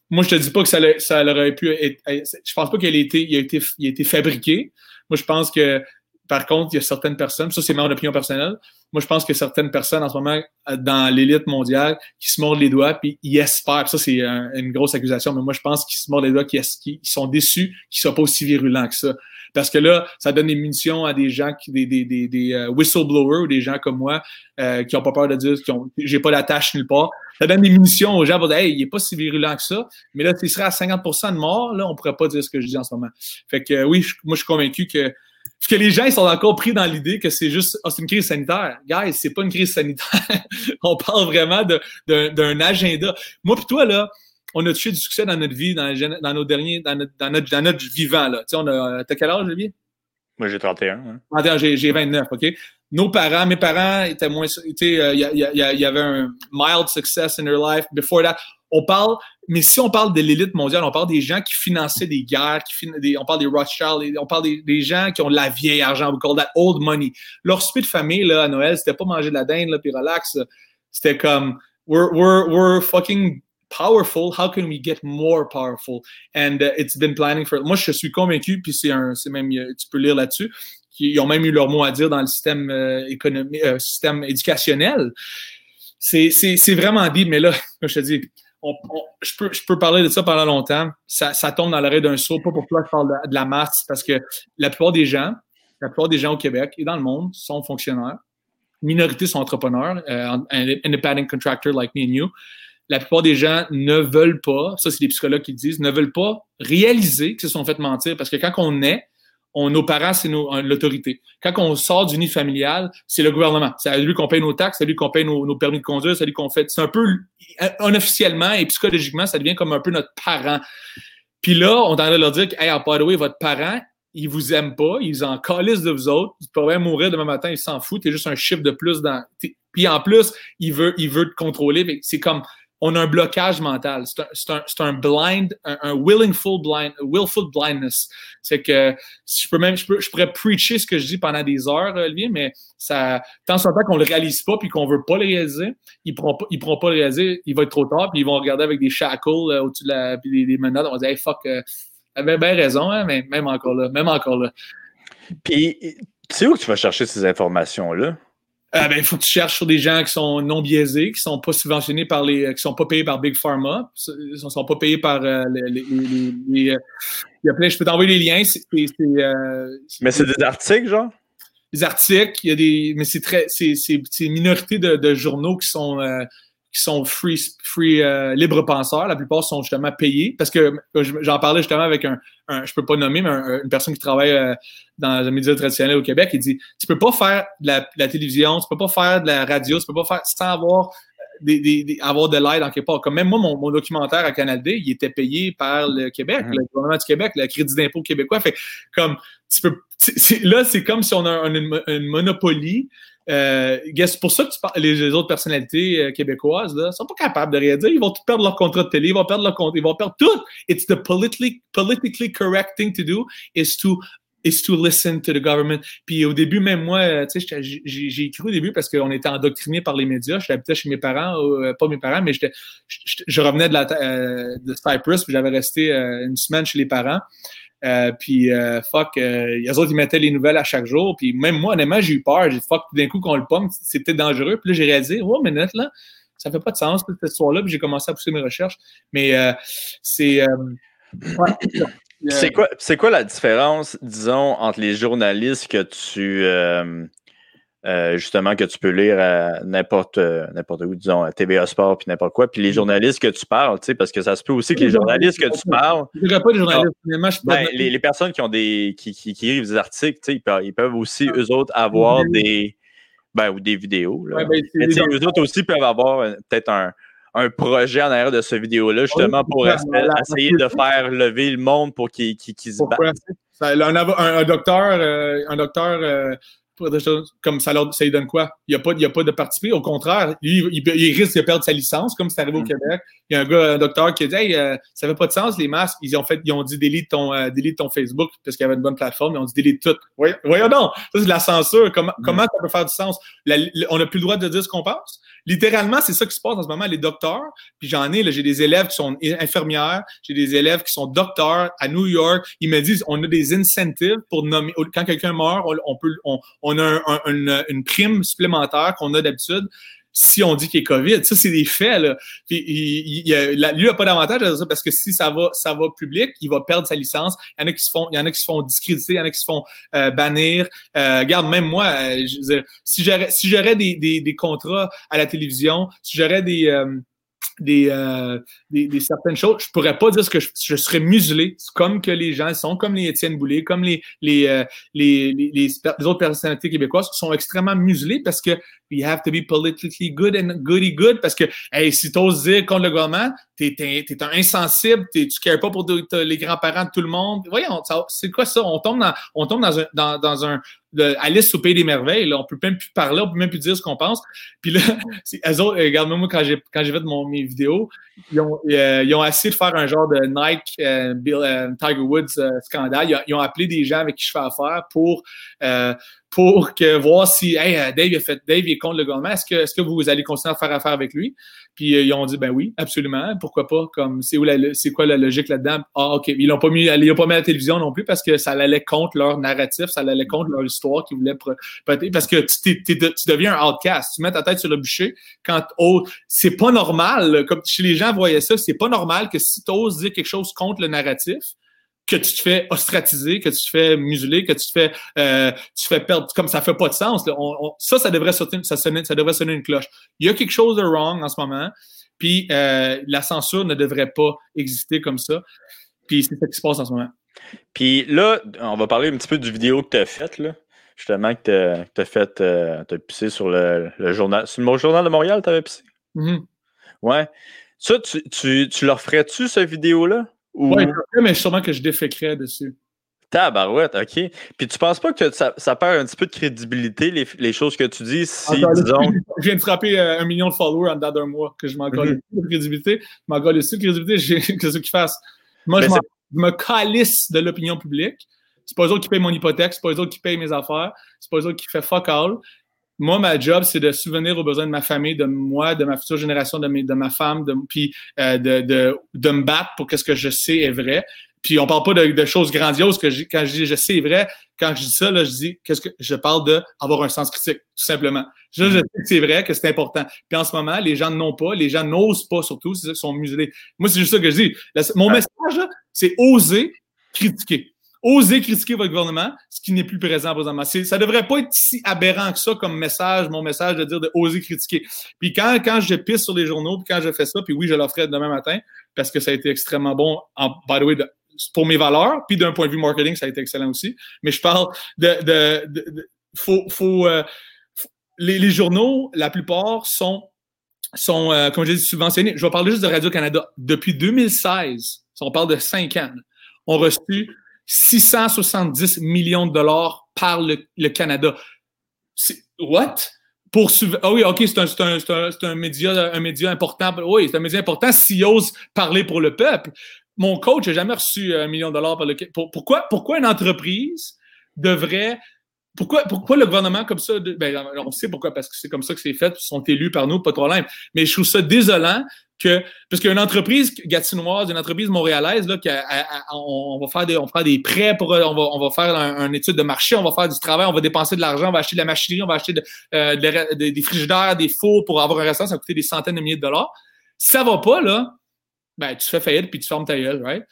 moi, je te dis pas que ça, ça aurait pu être. Je pense pas qu'il a été, il a été, il a été fabriqué. Moi, je pense que, par contre, il y a certaines personnes, ça c'est mon opinion personnelle, moi, je pense que certaines personnes en ce moment dans l'élite mondiale qui se mordent les doigts puis ils espèrent. Ça, c'est une grosse accusation, mais moi, je pense qu'ils se mordent les doigts, qu'ils sont déçus qu'ils soient pas aussi virulents que ça. Parce que là, ça donne des munitions à des gens, qui, des, des, des, des euh, whistleblowers ou des gens comme moi euh, qui ont pas peur de dire que j'ai pas d'attache nulle part. Ça donne des munitions aux gens pour dire Hey, il est pas si virulent que ça. Mais là, s'il serait à 50% de mort, là, on pourrait pas dire ce que je dis en ce moment. Fait que oui, moi, je suis convaincu que parce que les gens ils sont encore pris dans l'idée que c'est juste oh, c'est une crise sanitaire. Guys, c'est pas une crise sanitaire. on parle vraiment d'un agenda. Moi puis toi, là, on a touché du succès dans notre vie, dans, dans nos derniers, dans notre, dans notre, dans notre vivant. Là. Tu sais, on a, t'as quel âge, Olivier? Moi, j'ai 31. Hein. 31, j'ai 29, OK? Nos parents, mes parents étaient moins, tu sais, il y, y, y, avait un mild success in their life. Before that, on parle, mais si on parle de l'élite mondiale, on parle des gens qui finançaient des guerres, on parle des Rothschild, on parle des, gens qui ont de la vieille argent, we call that old money. Leur souper de famille, là, à Noël, c'était pas manger de la dinde, puis relax. C'était comme, we're, we're, we're fucking powerful, how can we get more powerful? And uh, it's been planning for. Moi, je suis convaincu, puis c'est un, c'est même, tu peux lire là-dessus, qu'ils ont même eu leur mot à dire dans le système euh, économique, euh, système éducationnel. C'est, c'est, c'est vraiment dit, mais là, je te dis, je, peux, parler de ça pendant longtemps. Ça, tombe dans l'arrêt d'un saut, pas pour toi je parle de, la masse, parce que la plupart des gens, la plupart des gens au Québec et dans le monde sont fonctionnaires. Minorités sont entrepreneurs, euh, independent contractor like me and you. La plupart des gens ne veulent pas, ça c'est les psychologues qui le disent, ne veulent pas réaliser qu'ils se sont fait mentir parce que quand on est, nos parents, c'est l'autorité. Quand on sort du nid familial, c'est le gouvernement. C'est à lui qu'on paye nos taxes, c'est à lui qu'on paye nos, permis de conduire, c'est à lui qu'on fait. C'est un peu, unofficiellement et psychologiquement, ça devient comme un peu notre parent. Puis là, on de leur dire que, hey, by the votre parent, il vous aime pas, ils en calissent de vous autres, il pourrait mourir demain matin, il s'en fout, t'es juste un chiffre de plus dans. Puis en plus, il veut, il veut te contrôler. C'est comme on a un blocage mental. C'est un, un, un, blind, un, willful blind, willful blindness. C'est que je peux même, je, peux, je pourrais preacher ce que je dis pendant des heures, Olivier, mais ça, tant soit temps qu'on le réalise pas puis qu'on veut pas le réaliser, ils pourront pas, ils pourront pas le réaliser. Il va être trop tard puis ils vont regarder avec des shackles euh, au-dessus de la, puis des, des. On va dire, hey, fuck, euh, avait bien raison, hein, mais même encore là, même encore là. Puis, tu sais où tu vas chercher ces informations-là? Euh, ben, il faut que tu cherches sur des gens qui sont non biaisés, qui sont pas subventionnés par les, qui sont pas payés par Big Pharma, qui sont, sont pas payés par euh, les, les, les, les euh, il y a plein, je peux t'envoyer les liens. Euh, mais c'est des articles, genre? Des articles, il y a des, mais c'est très, c'est, c'est, c'est une minorité de, de journaux qui sont, euh, qui sont free, free euh, libre penseurs. La plupart sont justement payés parce que j'en parlais justement avec un, un je peux pas nommer, mais un, une personne qui travaille euh, dans les médias traditionnels au Québec. Il dit, tu peux pas faire de la, de la, télévision, tu peux pas faire de la radio, tu peux pas faire sans avoir des, des, des, avoir de l'aide en quelque part. Comme même moi, mon, mon, documentaire à Canal D, il était payé par le Québec, mmh. le gouvernement du Québec, le crédit d'impôt québécois. Fait comme tu peux, là, c'est comme si on a une, une monopolie euh, c'est pour ça que les, autres personnalités euh, québécoises là, sont pas capables de réagir. Ils vont tout perdre leur contrat de télé, ils vont perdre leur contrat, ils vont perdre tout. It's the politically, politically correct thing to do is to is to listen to the government. Puis au début, même moi, euh, tu sais, j'ai écrit au début parce qu'on était endoctriné par les médias. J'habitais chez mes parents, euh, pas mes parents, mais je, revenais de, la, de Cyprus, puis j'avais resté une semaine chez les parents. Euh, puis euh, fuck, euh, les autres ils mettaient les nouvelles à chaque jour. Puis même moi, honnêtement, j'ai eu peur. J'ai dit fuck, d'un coup qu'on le pomme, c'est peut-être dangereux. Puis là, j'ai réalisé, oh minute là, ça fait pas de sens cette histoire-là. Puis j'ai commencé à pousser mes recherches. Mais euh, c'est euh, c'est quoi, c'est quoi la différence, disons, entre les journalistes que tu euh, justement que tu peux lire à n'importe n'importe où, disons, à TVA Sport puis n'importe quoi, puis les journalistes que tu parles, tu sais, parce que ça se peut aussi que les journalistes que tu parles. Je pas les journalistes, ben, les, les, personnes qui ont des qui, qui, qui écrivent des articles, tu sais, ils peuvent, ils peuvent aussi, eux autres, avoir des ben, ou des vidéos. Là. Ouais, ben, Mais eux autres aussi peuvent avoir euh, peut-être un, un projet en arrière de ce vidéo-là, justement, pour essayer de faire lever le monde pour qu'ils qu qu se battent. Un, un, un, docteur, euh, un docteur euh, comme ça, leur, ça lui donne quoi? Il n'y a, pas, il a pas de participer. Au contraire, lui, il, il, risque de perdre sa licence, comme c'est arrivé au mm. Québec. Il y a un gars, un docteur qui a dit hey, euh, ça n'avait pas de sens, les masques. Ils ont fait, ils ont dit delete ton, euh, ton Facebook parce qu'il y avait une bonne plateforme. Ils ont dit delete tout. Voyons, voyons donc, ça c'est de la censure. Comment, mm. comment ça peut faire du sens? La, la, on n'a plus le droit de dire ce qu'on pense. Littéralement, c'est ça qui se passe en ce moment. Les docteurs, puis j'en ai, j'ai des élèves qui sont infirmières, j'ai des élèves qui sont docteurs à New York. Ils me disent, on a des incentives pour nommer, quand quelqu'un meurt, on, peut, on, on a un, un, une, prime supplémentaire qu'on a d'habitude si on dit qu'il est COVID. Ça, c'est des faits. Là. Puis, il, il, il, lui n'a pas d'avantage à ça parce que si ça va, ça va public, il va perdre sa licence. Il y en a qui se font, il y en a qui se font discréditer, il y en a qui se font euh, bannir. Euh, regarde, même moi, euh, je veux dire, si j'aurais si des, des, des, contrats à la télévision, si j'aurais des euh, des, euh, des, des, certaines choses. Je pourrais pas dire ce que je, je, serais muselé, comme que les gens sont, comme les Étienne Boulay, comme les, les, euh, les, les, autres personnalités québécoises qui sont extrêmement muselés parce que we have to be politically good and goody good parce que hey, si tu oses dire contre le gouvernement, t'es es, es, un insensible, es, tu cares pas pour les grands-parents de tout le monde. Voyons, c'est quoi ça? On tombe dans, on tombe dans un, dans, un, Alice au Pays des Merveilles. Là. On peut même plus parler, on peut même plus dire ce qu'on pense. Puis là, elles autres, regarde moi quand j'ai quand j'ai fait mon, mes vidéos, ils ont, euh, ils ont essayé de faire un genre de Nike, euh, Bill, euh, Tiger Woods euh, scandale. Ils ont, appelé des gens avec qui je fais affaire pour pour que voir si hey, euh, Dave, a fait, Dave est contre le gouvernement. Est-ce que, est-ce que vous allez continuer à faire affaire avec lui? Puis euh, ils ont dit ben oui, absolument. Pourquoi pas? Comme c'est où c'est quoi la logique là-dedans? Ah, OK. Ils l'ont pas mis, ils l'ont pas mis à la télévision non plus parce que ça allait contre leur narratif, ça allait contre leur histoire qu'ils voulaient parce que tu, tu, deviens un outcast. Tu mets ta tête sur le bûcher quand oh, c'est pas normal. Comme chez les gens voyaient ça, c'est pas normal que si tu oses dire quelque chose contre le narratif, que tu te fais ostratiser, que tu te fais museler, que tu te fais, euh, tu fais perdre, comme ça fait pas de sens. ça, ça devrait sonner, ça, sonner, ça devrait sonner une cloche. Il y a quelque chose de wrong en ce moment, puis euh, la censure ne devrait pas exister comme ça. Puis c'est ce qui se passe en ce moment. Puis là, on va parler un petit peu du vidéo que tu as faite, là. Justement, que tu as, fait, euh, tu as pissé sur le, journal. C'est le journal de Montréal, tu avais pissé? Mm-hmm. Ouais. Ça, tu, tu, tu leur ferais-tu, cette vidéo-là? Oui, mais sûrement que je déféquerais dessus. Tabarouette, OK. Puis tu penses pas que ça, ça perd un petit peu de crédibilité, les, les choses que tu dis, si, disons... Je viens de frapper euh, un million de followers en dedans d'un mois, que je m'en mm de crédibilité. Je m'en colle de crédibilité, que ce qu'ils fassent. Moi, je, me calisse de l'opinion publique. C'est pas eux autres qui payent mon hypothèque, c'est pas eux autres qui payent mes affaires, c'est pas eux autres qui font fuck all. Moi, ma job, c'est de souvenir aux besoins de ma famille, de moi, de ma future génération, de, mes, de ma femme, de, puis euh, de, de, de, me battre pour ce que je sais est vrai. Puis on parle pas de, de choses grandioses que quand je dis je sais est vrai, quand je dis ça, là, je dis qu'est-ce que je parle de avoir un sens critique, tout simplement. Je, je sais que c'est vrai, que c'est important. Puis en ce moment, les gens n'ont pas, les gens n'osent pas surtout, c'est ça qu'ils sont muselés. Moi, c'est juste ça que je dis. Mon message, c'est oser critiquer oser critiquer votre gouvernement, ce qui n'est plus présent présentement. Ça devrait pas être si aberrant que ça comme message, mon message de dire de oser critiquer. Puis quand, quand je pisse sur les journaux, puis quand je fais ça, puis oui, je l'offrais demain matin, parce que ça a été extrêmement bon, en, by the way, pour mes valeurs, puis d'un point de vue marketing, ça a été excellent aussi. Mais je parle de... de, de, faut, faut, euh, les, journaux, la plupart sont, sont euh, comme je dis, subventionnés. Je vais parler juste de Radio-Canada. Depuis 2016, on parle de cinq ans, on reçu 670 millions de dollars par le, le Canada. What? Pour ah oui, OK, c'est un, un, un, un, média, un média important. Oui, c'est un média important s'il ose parler pour le peuple. Mon coach n'a jamais reçu un million de dollars par le pourquoi, pourquoi une entreprise devrait pourquoi, pourquoi le gouvernement comme ça, ben, on sait pourquoi, parce que c'est comme ça que c'est fait, ils sont élus par nous, pas de problème. Mais je trouve ça désolant que, parce qu'une entreprise gatinoise, une entreprise montréalaise, là, on, va faire des, on fera des prêts pour, on va, on va faire un, étude de marché, on va faire du travail, on va dépenser de l'argent, on va acheter de la machinerie, on va acheter euh, des frigidaires, des fours pour avoir un restaurant, ça va coûter des centaines de milliers de dollars. Si ça va pas, là, ben, tu fais faillite puis tu fermes ta gueule, right?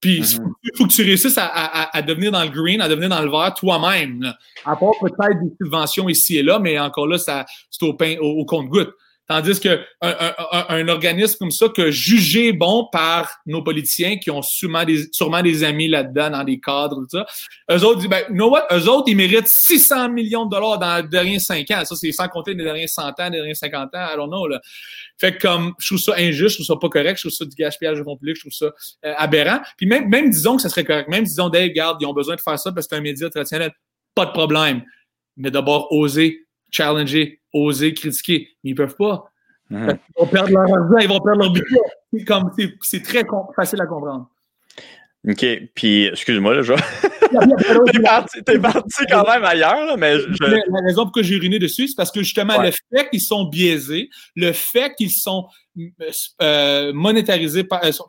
Puis, il faut que tu réussisses à, devenir dans le green, à devenir dans le vert toi-même. À part peut-être des subventions ici et là, mais encore là, c'est au, pain, au, compte-goutte. Tandis qu'un un, organisme comme ça, que jugé bon par nos politiciens qui ont sûrement des, sûrement des amis là-dedans, dans des cadres, tout ça, eux autres disent, ben, you know what? Eux autres, ils méritent 600 millions de dollars dans les derniers 5 ans. Ça, c'est sans compter les derniers 100 ans, les derniers 50 ans, I don't know, là. Fait que comme, je trouve ça injuste, je trouve ça pas correct, je trouve ça du gaspillage de fonds publics, je trouve ça euh, aberrant. Puis même, même disons que ça serait correct, même disons, Dave, garde, ils ont besoin de faire ça parce que c'est un média traditionnel, pas de problème. Mais d'abord, oser challenger, oser critiquer. Mais ils peuvent pas. Ils vont perdre leur argent, ils vont perdre leur budget. C'est très facile à comprendre. OK. Puis, excuse-moi, là, je T'es parti, quand même ailleurs, là, mais je... La raison pour laquelle j'ai uriné dessus, c'est parce que justement, le fait qu'ils sont biaisés, le fait qu'ils sont euh, monétarisés, par, euh, sont,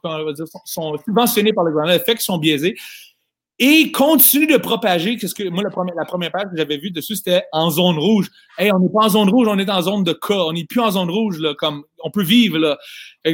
sont subventionnés par le gouvernement, le fait qu'ils sont biaisés, et continue de propager. Qu'est-ce que moi la première, la première page que j'avais vue dessus c'était en zone rouge. Hey, on n'est pas en zone rouge, on est en zone de cas. On n'est plus en zone rouge là, comme on peut vivre là.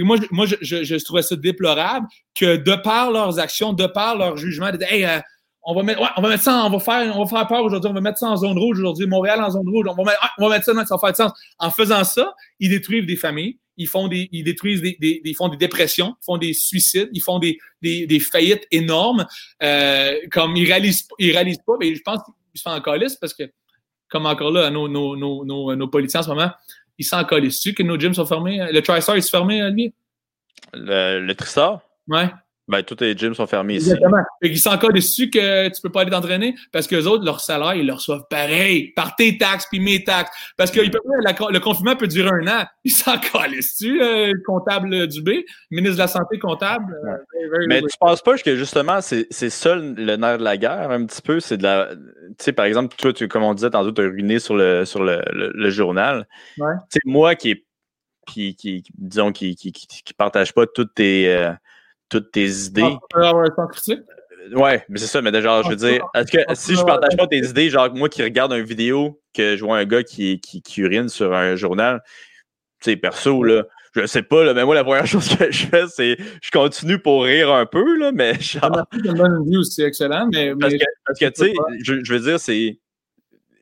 moi, moi je, je, je, trouvais ça déplorable que de par leurs actions, de par leur jugement, de hey, euh, on va mettre, ouais, on va mettre ça, on va faire, on va faire peur aujourd'hui, on va mettre ça en zone rouge aujourd'hui, Montréal en zone rouge, on va mettre, on va mettre ça, non, ça va faire sens. En faisant ça, ils détruisent des familles, ils font des, ils détruisent des, des, ils font des dépressions, ils font des suicides, ils font des, des, des faillites énormes. Euh, comme ils réalisent, ils réalisent pas, mais je pense qu'ils sont en calice parce que, comme encore là, nos, nos, nos, nos, politiciens en ce moment, ils sont en calice. Tu que nos gyms sont fermés? Le TriStar, est fermé, lui? Le, le Tristar? Ouais. Ben, tous les gyms sont fermés ici. Exactement. ils sont encore déçus que tu peux pas aller t'entraîner parce que les autres, leur salaire, ils le reçoivent pareil, par tes taxes puis mes taxes. Parce que le confinement peut durer un an. Ils sont encore déçus, euh, le comptable du B, ministre de la Santé comptable. Euh, Mais tu penses pas que justement, c'est ça le nerf de la guerre, un petit peu? C'est de la. Tu sais, par exemple, toi, tu, comme on disait tantôt, tu as ruiné sur le, sur le, le, journal. Ouais. Tu sais, moi qui qui, qui, disons, qui, qui, qui, partage pas toutes tes, euh, toutes tes idées. Ah, euh, ouais, mais c'est ça, mais déjà, je veux dire, est-ce que si je partage pas tes idées, genre moi qui regarde une vidéo, que je vois un gars qui, qui, qui urine sur un journal, tu sais, perso, là, je sais pas, là, mais moi, la première chose que je fais, c'est je continue pour rire un peu, là, mais genre. C'est excellent, mais. Parce que, parce que tu sais, je, je veux dire, c'est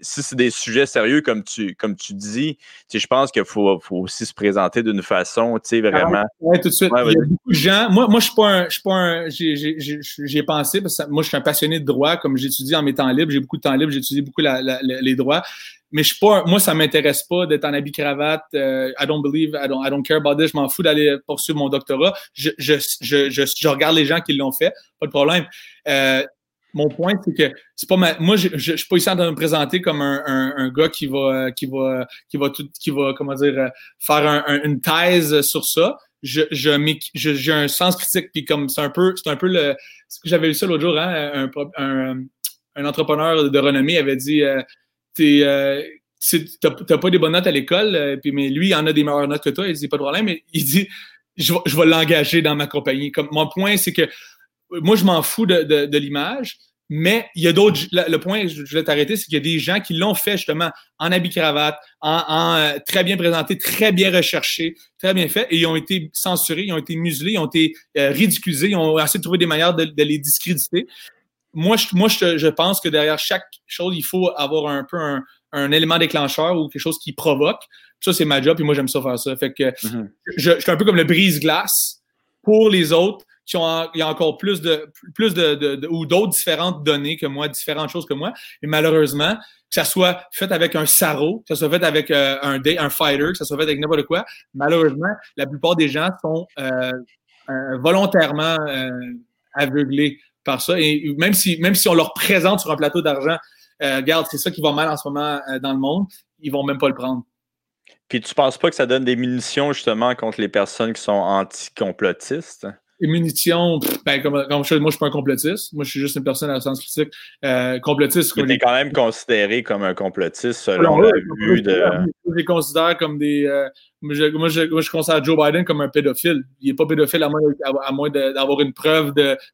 si c'est des sujets sérieux comme tu, comme tu dis, je pense qu'il faut, faut, aussi se présenter d'une façon, tu sais, vraiment. Oui, tout de suite. Il y a beaucoup de gens. Moi, moi je suis pas un. Je suis pas un. J'ai pensé, parce que moi, je suis un passionné de droit, comme j'étudie en mes temps libres, j'ai beaucoup de temps libre, j'étudie beaucoup les droits. Mais je suis pas, moi, ça m'intéresse pas d'être en habit cravate. Euh, I don't believe, I don't, I don't care about this. Je m'en fous d'aller poursuivre mon doctorat. Je, je, je, je, regarde les gens qui l'ont fait, pas de problème. Euh, mon point, c'est que c'est pas moi, je, je, suis pas ici en train de me présenter comme un, gars qui va, qui va, qui va tout, qui va, comment dire, faire un, une thèse sur ça. J'ai un sens critique, puis comme c'est un peu, c'est un peu le, ce que j'avais vu ça l'autre jour, hein, un, un, entrepreneur de renommée avait dit, euh, t'es, euh, t'as pas des bonnes notes à l'école, euh, puis mais lui, il en a des meilleures notes que toi. Il dit pas de problème, mais il dit, je, je vais l'engager dans ma compagnie. Comme mon point, c'est que moi, je m'en fous de, de, l'image, mais il y a d'autres. Le, point, je, je vais t'arrêter, c'est qu'il y a des gens qui l'ont fait justement en habit cravate, en, euh, très bien présenté, très bien recherché, très bien fait, et ils ont été censurés, ils ont été muselés, ils ont été euh, ridiculisés, ils ont essayé de trouver des manières de, les discréditer. Moi, je, moi je, pense que derrière chaque chose, il faut avoir un peu un, élément déclencheur ou quelque chose qui provoque. Ça, c'est ma job, et moi, j'aime ça faire ça. Fait que mm-hmm. je, je suis un peu comme le brise-glace pour les autres qui ont il y a encore plus de plus de, ou d'autres différentes données que moi, différentes choses que moi. Et malheureusement, que ça soit fait avec un sarreau, que ça soit fait avec euh, un un fighter, que ça soit fait avec n'importe quoi, malheureusement, la plupart des gens sont euh, euh, volontairement aveuglés par ça. Et même si même si on leur présente sur un plateau d'argent, regarde, c'est ça qui va mal en ce moment dans le monde, ils vont même pas le prendre. Puis tu penses pas que ça donne des munitions justement contre les personnes qui sont anti-complotistes? Munitions, ben, comme, comme je, moi, je suis pas un complotiste. Moi, je suis juste une personne à sens critique. Euh, complotiste. Mais t'es quand même considéré comme un complotiste selon la vue de. Je les considère comme des. Euh, moi, je, moi, je, considère Joe Biden comme un pédophile. Il n'est pas pédophile à moins, à, moins d'avoir une preuve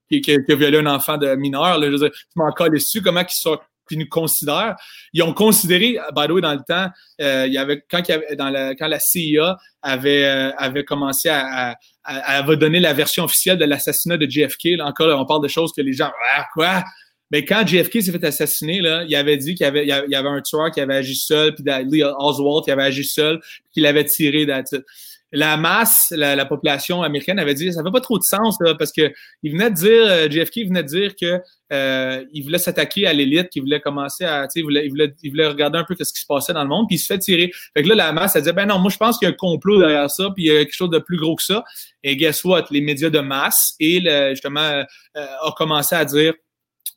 qu'il a, violé un enfant de mineur. Là. Je, veux dire, je m'en colle dessus. Comment qu'ils sont qui nous considèrent. Ils ont considéré, by the way, dans le temps, euh, il y avait, quand, la, CIA avait, euh, avait commencé à, à, à, donner la version officielle de l'assassinat de JFK, là, encore, on parle de choses que les gens, ah, quoi? Mais quand JFK s'est fait assassiner, là, il avait dit qu'il y avait, il y avait un tueur qui avait agi seul, puis Lee Oswald qui avait agi seul, qu'il avait tiré la masse, la, population américaine avait dit ça fait pas trop de sens parce que il venait de dire euh, JFK venait de dire que euh, il voulait s'attaquer à l'élite, qu'il voulait commencer à, il voulait, il voulait, il voulait regarder un peu ce qui se passait dans le monde, puis il se fait tirer. Fait que là la masse elle disait ben non, moi je pense qu'il y a un complot derrière ça, puis il y a quelque chose de plus gros que ça. Et guess what, les médias de masse et le, justement euh, ont commencé à dire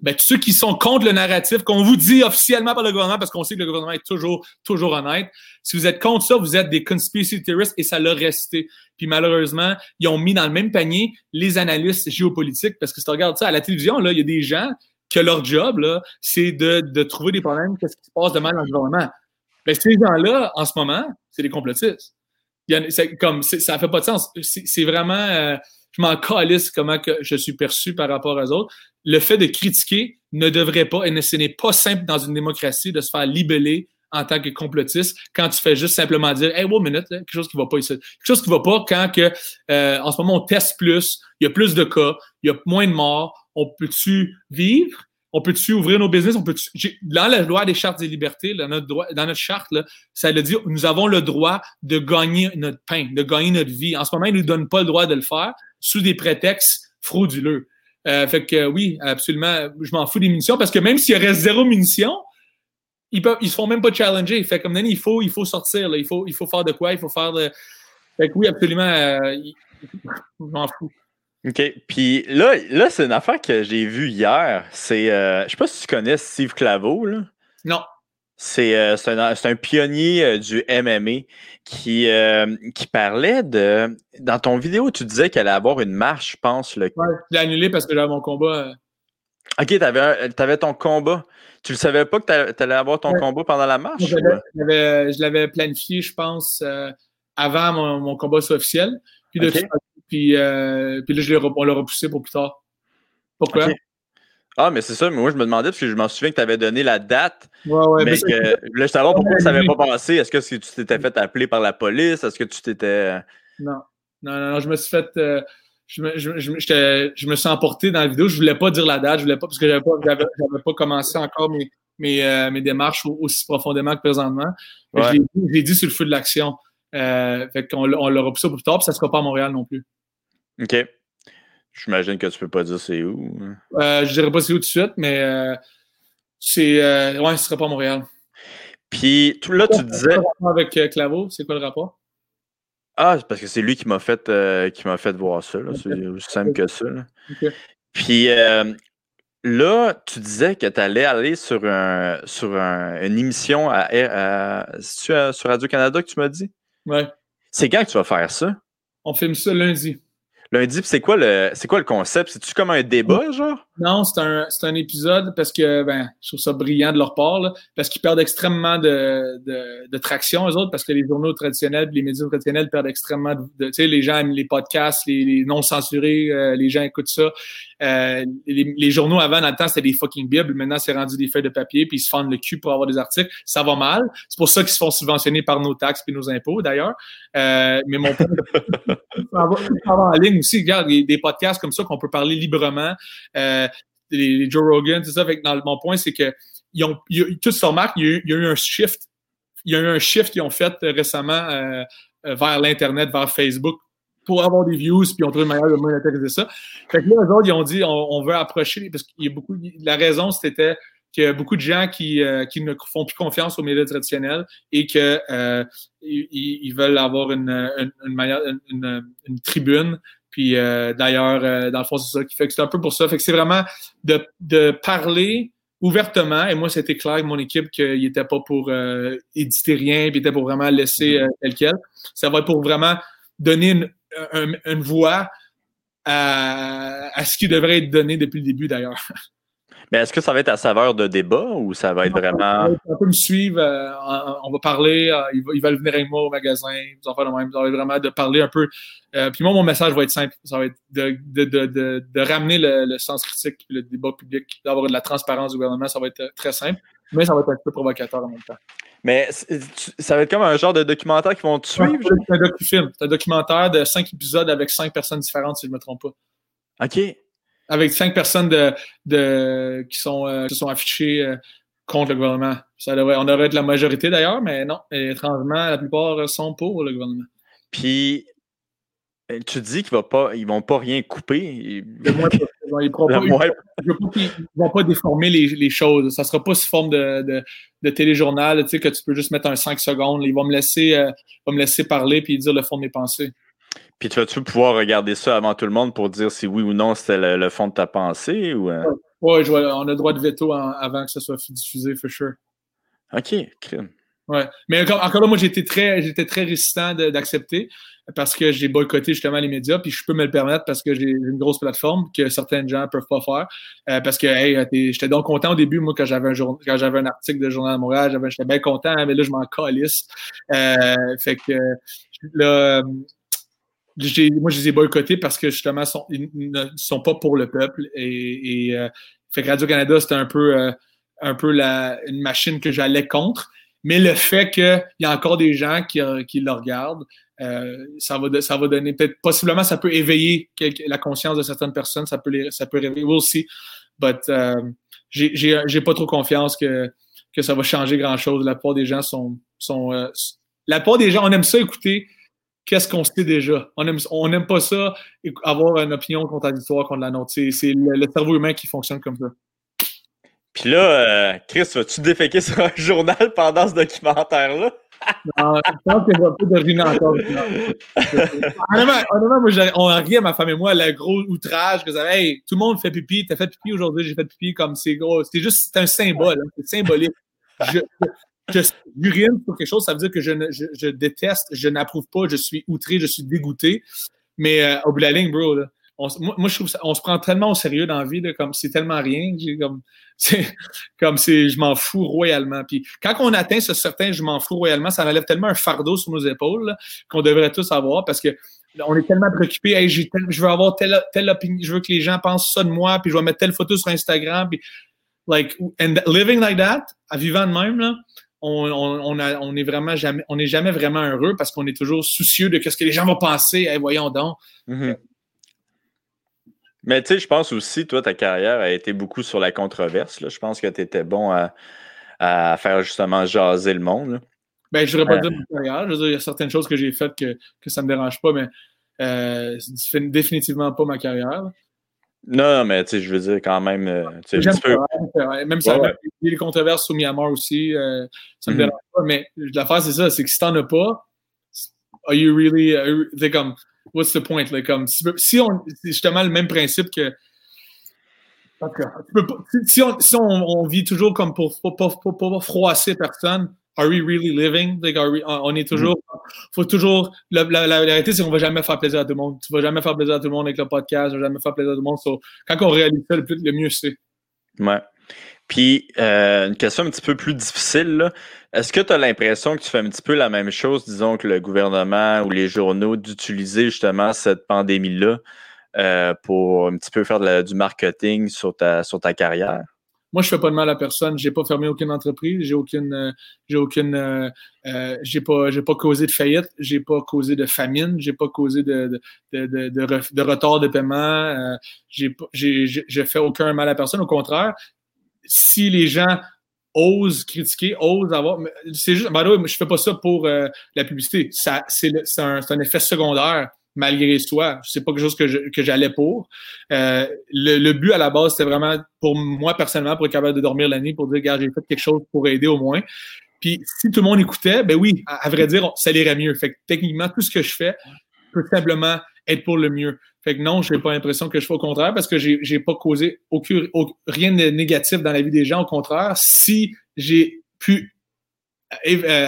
ben, ceux qui sont contre le narratif qu'on vous dit officiellement par le gouvernement, parce qu'on sait que le gouvernement est toujours, toujours honnête, si vous êtes contre ça, vous êtes des conspiracy theorists et ça l'a resté. Puis malheureusement, ils ont mis dans le même panier les analystes géopolitiques, parce que si tu regardes ça à la télévision, là, il y a des gens que leur job, là, c'est de, de trouver des problèmes, qu'est-ce qui se passe de mal dans le gouvernement. Ben, ces gens-là, en ce moment, c'est des complotistes. Il y a, comme, ça fait pas de sens. C'est vraiment... Euh, je m'en calisse comment que je suis perçu par rapport aux autres. Le fait de critiquer ne devrait pas, et ce n'est pas simple dans une démocratie de se faire libeller en tant que complotiste quand tu fais juste simplement dire Hey, one minute, quelque chose qui va pas ici. Quelque chose qui va pas quand que euh, en ce moment on teste plus, il y a plus de cas, il y a moins de morts, on peut-tu vivre? On peut-tu ouvrir nos business? On peut dans la loi des chartes des libertés, dans notre, dans notre charte, là, ça veut dire nous avons le droit de gagner notre pain, de gagner notre vie. En ce moment, ils ne nous donnent pas le droit de le faire sous des prétextes frauduleux. Euh, fait que oui, absolument, je m'en fous des munitions parce que même s'il reste zéro munitions, ils peuvent, ils se font même pas challenger. Fait comme il faut, il faut sortir, là. il faut, il faut faire de quoi, il faut faire de. Fait que oui, absolument, euh, je m'en fous. OK. Puis là, là c'est une affaire que j'ai vue hier. C'est, euh, je sais pas si tu connais Steve Claveau, là. Non. C'est euh, un, un, pionnier euh, du MMA qui, euh, qui parlait de. Dans ton vidéo, tu disais qu'elle allait avoir une marche, je pense. Le... Ouais, je l'ai annulé parce que j'avais mon combat. Ok, tu avais, ton combat. Tu le savais pas que tu allais avoir ton Ouais. combat pendant la marche? Je l'avais- planifié, je pense, avant mon, mon combat soit officiel. Puis, de puis, puis là, je on l'a repoussé pour plus tard. Pourquoi? Ah, mais c'est ça, mais moi je me demandais parce que je m'en souviens que tu avais donné la date, Ouais, ouais, mais que je savoir pourquoi ça n'avait pas passé. Est-ce que tu t'étais fait appeler par la police? Est-ce que tu t'étais. Non. Non, non, non, je me suis fait. euh, je, me, je, je, je me suis emporté dans la vidéo. Je voulais pas dire la date, je voulais pas, parce que j'avais pas, pas commencé encore mes, mes, euh, mes démarches au- aussi profondément que présentement. Ouais. Je, l'ai dit, dit sur le feu de l'action. Euh, fait qu'on on l'a repoussé pour plus tard, puis ça sera pas à Montréal non plus. Ok. J'imagine que tu peux pas dire c'est où. hein. Euh, je dirais pas c'est où tout de suite, mais euh, c'est. Euh, ouais, ce sera pas Montréal. Puis tout- là, tu disais. C'est quoi le rapport avec euh, Claveau? C'est quoi le rapport? Ah, parce que c'est lui qui m'a fait, qui m'a fait voir ça. C'est aussi simple que ça. là. Puis là, tu disais que tu allais aller sur, un, sur un- une émission à, à- sur Radio-Canada que tu m'as dit? Ouais. C'est quand que tu vas faire ça? On filme ça lundi. Lundi, c'est quoi le c'est quoi le concept? C'est-tu comme un débat, genre? Non, c'est un, un épisode parce que ben, je trouve ça brillant de leur part, là, parce qu'ils perdent extrêmement de, de, de traction, eux autres, parce que les journaux traditionnels, les médias traditionnels perdent extrêmement de. tu sais, les gens aiment les podcasts, les, les non censurés, euh, les gens écoutent ça. Euh, les, les journaux avant, dans le temps, c'était des fucking bibles. Maintenant, c'est rendu des feuilles de papier, puis ils se fendent le cul pour avoir des articles. Ça va mal. C'est pour ça qu'ils se font subventionner par nos taxes et nos impôts, d'ailleurs. Euh, mais mon point, ça en ligne aussi. Regarde, il y a des podcasts comme ça qu'on peut parler librement. Euh, les, Joe Rogan, tout ça. Fait que dans le- mon point, c'est que ils ont, il y a, tout se remarque, il y, a eu, un shift. Il y a eu un shift qu'ils ont fait euh, récemment euh, euh, vers l'Internet, vers Facebook, pour avoir des views, puis ils ont trouvé une manière de monétiser ça. Fait que là, eux autres, ils ont dit, on, on veut approcher, parce qu'il y a beaucoup, la raison, c'était qu'il y a beaucoup de gens qui, qui ne font plus confiance aux médias traditionnels et que euh, ils, ils veulent avoir une, manière, une tribune. Puis euh, d'ailleurs, euh, dans le fond, c'est ça qui fait que c'est un peu pour ça. Fait que c'est vraiment de, de parler ouvertement. Et moi, c'était clair avec mon équipe qu'il n'était pas pour euh, éditer rien, puis il était pour vraiment laisser euh, tel quel. Ça va être pour vraiment donner une, un- une voix à, à ce qui devrait être donné depuis le début, d'ailleurs. Mais est-ce que ça va être à saveur de débat ou ça va être vraiment. On peut me suivre, euh, on, va parler, euh, ils, va- veulent venir avec moi au magasin, ils vont faire le même. Vraiment de parler un peu. Euh, puis moi, mon message va être simple. Ça va être de, de, de, de, ramener le, le sens critique, le débat public, d'avoir de la transparence du gouvernement. Ça va être euh, très simple, mais ça va être un peu provocateur en même temps. Mais ça va être comme un genre de documentaire qui vont te suivre? C'est un docufilm. C'est un documentaire de cinq épisodes avec cinq personnes différentes, si je ne me trompe pas. OK. Avec cinq personnes de, de, qui, sont, euh, qui sont affichées euh, contre le gouvernement. Ça devrait, on devrait être la majorité d'ailleurs, mais non. Et, étrangement, la plupart sont pour le gouvernement. Puis euh, tu dis qu'ils ils vont pas rien couper. Le moins possible. Ils ils vont pas déformer les, les choses. Ça sera pas sous forme de, de, de téléjournal, tu sais, que tu peux juste mettre un 5 secondes. Ils vont me laisser, euh, vont me laisser parler puis dire le fond de mes pensées. Puis tu vas-tu pouvoir regarder ça avant tout le monde pour dire si oui ou non c'était le, le fond de ta pensée ou. euh? Ouais, on a le droit de veto en- avant que ça soit diffusé, for sure. OK, crime. Ouais. Mais encore, encore là, moi, j'étais très, j'étais très résistant d'accepter parce que j'ai boycotté justement les médias, puis je peux me le permettre parce que j'ai une grosse plateforme que certains gens peuvent pas faire. Euh, parce que hey, t'es- j'étais donc content au début, moi, quand j'avais un jour, quand j'avais un article de Journal de Montréal, j'étais bien content, mais là, je m'en calisse. Euh, fait que là, euh, moi, je les ai boycottés parce que justement, ils ne sont pas pour le peuple. Et, et, euh, fait que Radio-Canada, c'était un peu, euh, un peu la, une machine que j'allais contre. Mais le fait qu'il y a encore des gens qui, euh, qui le regardent, ça, va ça va donner peut-être possiblement ça peut éveiller la conscience de certaines personnes, ça peut les, ça peut réveiller. We'll see. But j'ai- pas trop confiance que, que ça va changer grand chose. La plupart des gens sont. sont la plupart des gens, on aime ça écouter qu'est-ce qu'on sait déjà? On aime, on n'aime pas ça, avoir une opinion contradictoire contre la nôtre. C'est le, le cerveau humain qui fonctionne comme ça. Puis là, euh, Chris, vas-tu déféquer sur un journal pendant ce documentaire-là? non, je pense que je vais pas deviner encore. honnêtement, honnêtement, moi, on riait, ma femme et moi, le gros outrage que ça hey, tout le monde fait pipi, t'as fait pipi aujourd'hui, j'ai fait pipi, comme c'est gros. C'était juste, c'est un symbole, hein, c'est symbolique. Je, j'urine pour quelque chose, ça veut dire que je, je déteste, je n'approuve pas, je suis outré, je suis dégoûté. Mais euh, au bout de la ligne, bro, moi, je trouve ça, on se prend tellement au sérieux dans la vie, comme c'est tellement rien. Comme, c'est, comme c'est, je m'en fous royalement. Puis quand on atteint ce certain je m'en fous royalement, ça enlève tellement un fardeau sur nos épaules qu'on devrait tous avoir parce que on est tellement préoccupé, je veux avoir telle, telle opinion, je veux que les gens pensent ça de moi, puis je vais mettre telle photo sur Instagram, puis like, and living like that, à vivant de même, là, on, on, on, est vraiment jamais, on n'est jamais vraiment heureux parce qu'on est toujours soucieux de ce que les gens vont penser. Hey, voyons donc. Mm-hmm. Mais tu sais, je pense aussi, toi, ta carrière a été beaucoup sur la controverse. Là. Je pense que tu étais bon à, à, faire justement jaser le monde. Ben, je ne voudrais pas dire ma carrière. Je veux dire, il y a certaines choses que j'ai faites que, que ça ne me dérange pas, mais euh, c'est définitivement pas ma carrière. Non, mais tu sais, je veux dire quand même. Euh, peu... Même si ouais, a les controverses sur Myanmar aussi, euh, ça me mm-hmm. dérange pas. Mais l'affaire, c'est ça, c'est que si tu n'en as pas, are you really. C'est comme what's the point? Comme, si, on, c'est justement le même principe que. si, on, si on, vit toujours comme pour ne pas, froisser personne, are we really living? Are we, on est toujours. faut toujours. La, la, c'est qu'on va jamais faire plaisir à tout le monde. Tu ne vas jamais faire plaisir à tout le monde avec le podcast, tu vas jamais faire plaisir à tout le monde. quand on réalise ça, le, plus, le mieux c'est. Ouais. Puis, euh, une question un petit peu plus difficile. Est-ce que tu as l'impression que tu fais un petit peu la même chose, disons, que le gouvernement ou les journaux, d'utiliser justement cette pandémie-là euh, pour un petit peu faire du marketing sur ta, sur ta carrière? Moi, je fais pas de mal à personne. J'ai pas fermé aucune entreprise. J'ai aucune, euh, j'ai aucune, j'ai pas, j'ai pas causé de faillite. J'ai pas causé de famine. J'ai pas causé de, de, de, retard de paiement. j'ai, j'ai, j'ai fait aucun mal à personne. Au contraire, si les gens osent critiquer, osent avoir. C'est juste, je fais pas ça pour euh, la publicité. Ça, c'est, un, un, effet secondaire malgré soi. C'est pas quelque chose que, j'allais pour. Euh, le, but à la base, c'était vraiment pour moi personnellement, pour être capable de dormir la nuit, pour dire, regarde, j'ai fait quelque chose pour aider au moins. Puis si tout le monde écoutait, ben oui, à, vrai dire, ça irait mieux. Fait que techniquement, tout ce que je fais peut simplement être pour le mieux. Fait que non, je n'ai pas l'impression que je fais au contraire parce que j'ai n'ai pas causé rien de négatif dans la vie des gens. Au contraire, si j'ai pu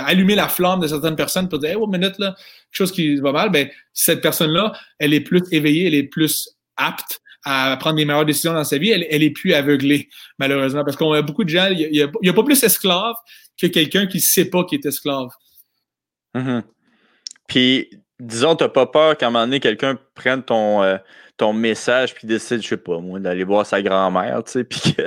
allumer la flamme de certaines personnes pour dire hey, oh, minute, là, quelque chose qui va mal, ben, cette personne-là, elle est plus éveillée, elle est plus apte à prendre les meilleures décisions dans sa vie, elle, elle est plus aveuglée, malheureusement. Parce qu'on a beaucoup de gens, il n'y a, pas plus esclave que quelqu'un qui ne sait pas qu'il est esclave. Mm-hmm. Puis disons, tu n'as pas peur qu'à un moment donné, quelqu'un prenne ton, euh, ton message puis décide, je sais pas, moi, d'aller voir sa grand-mère, tu sais, puis que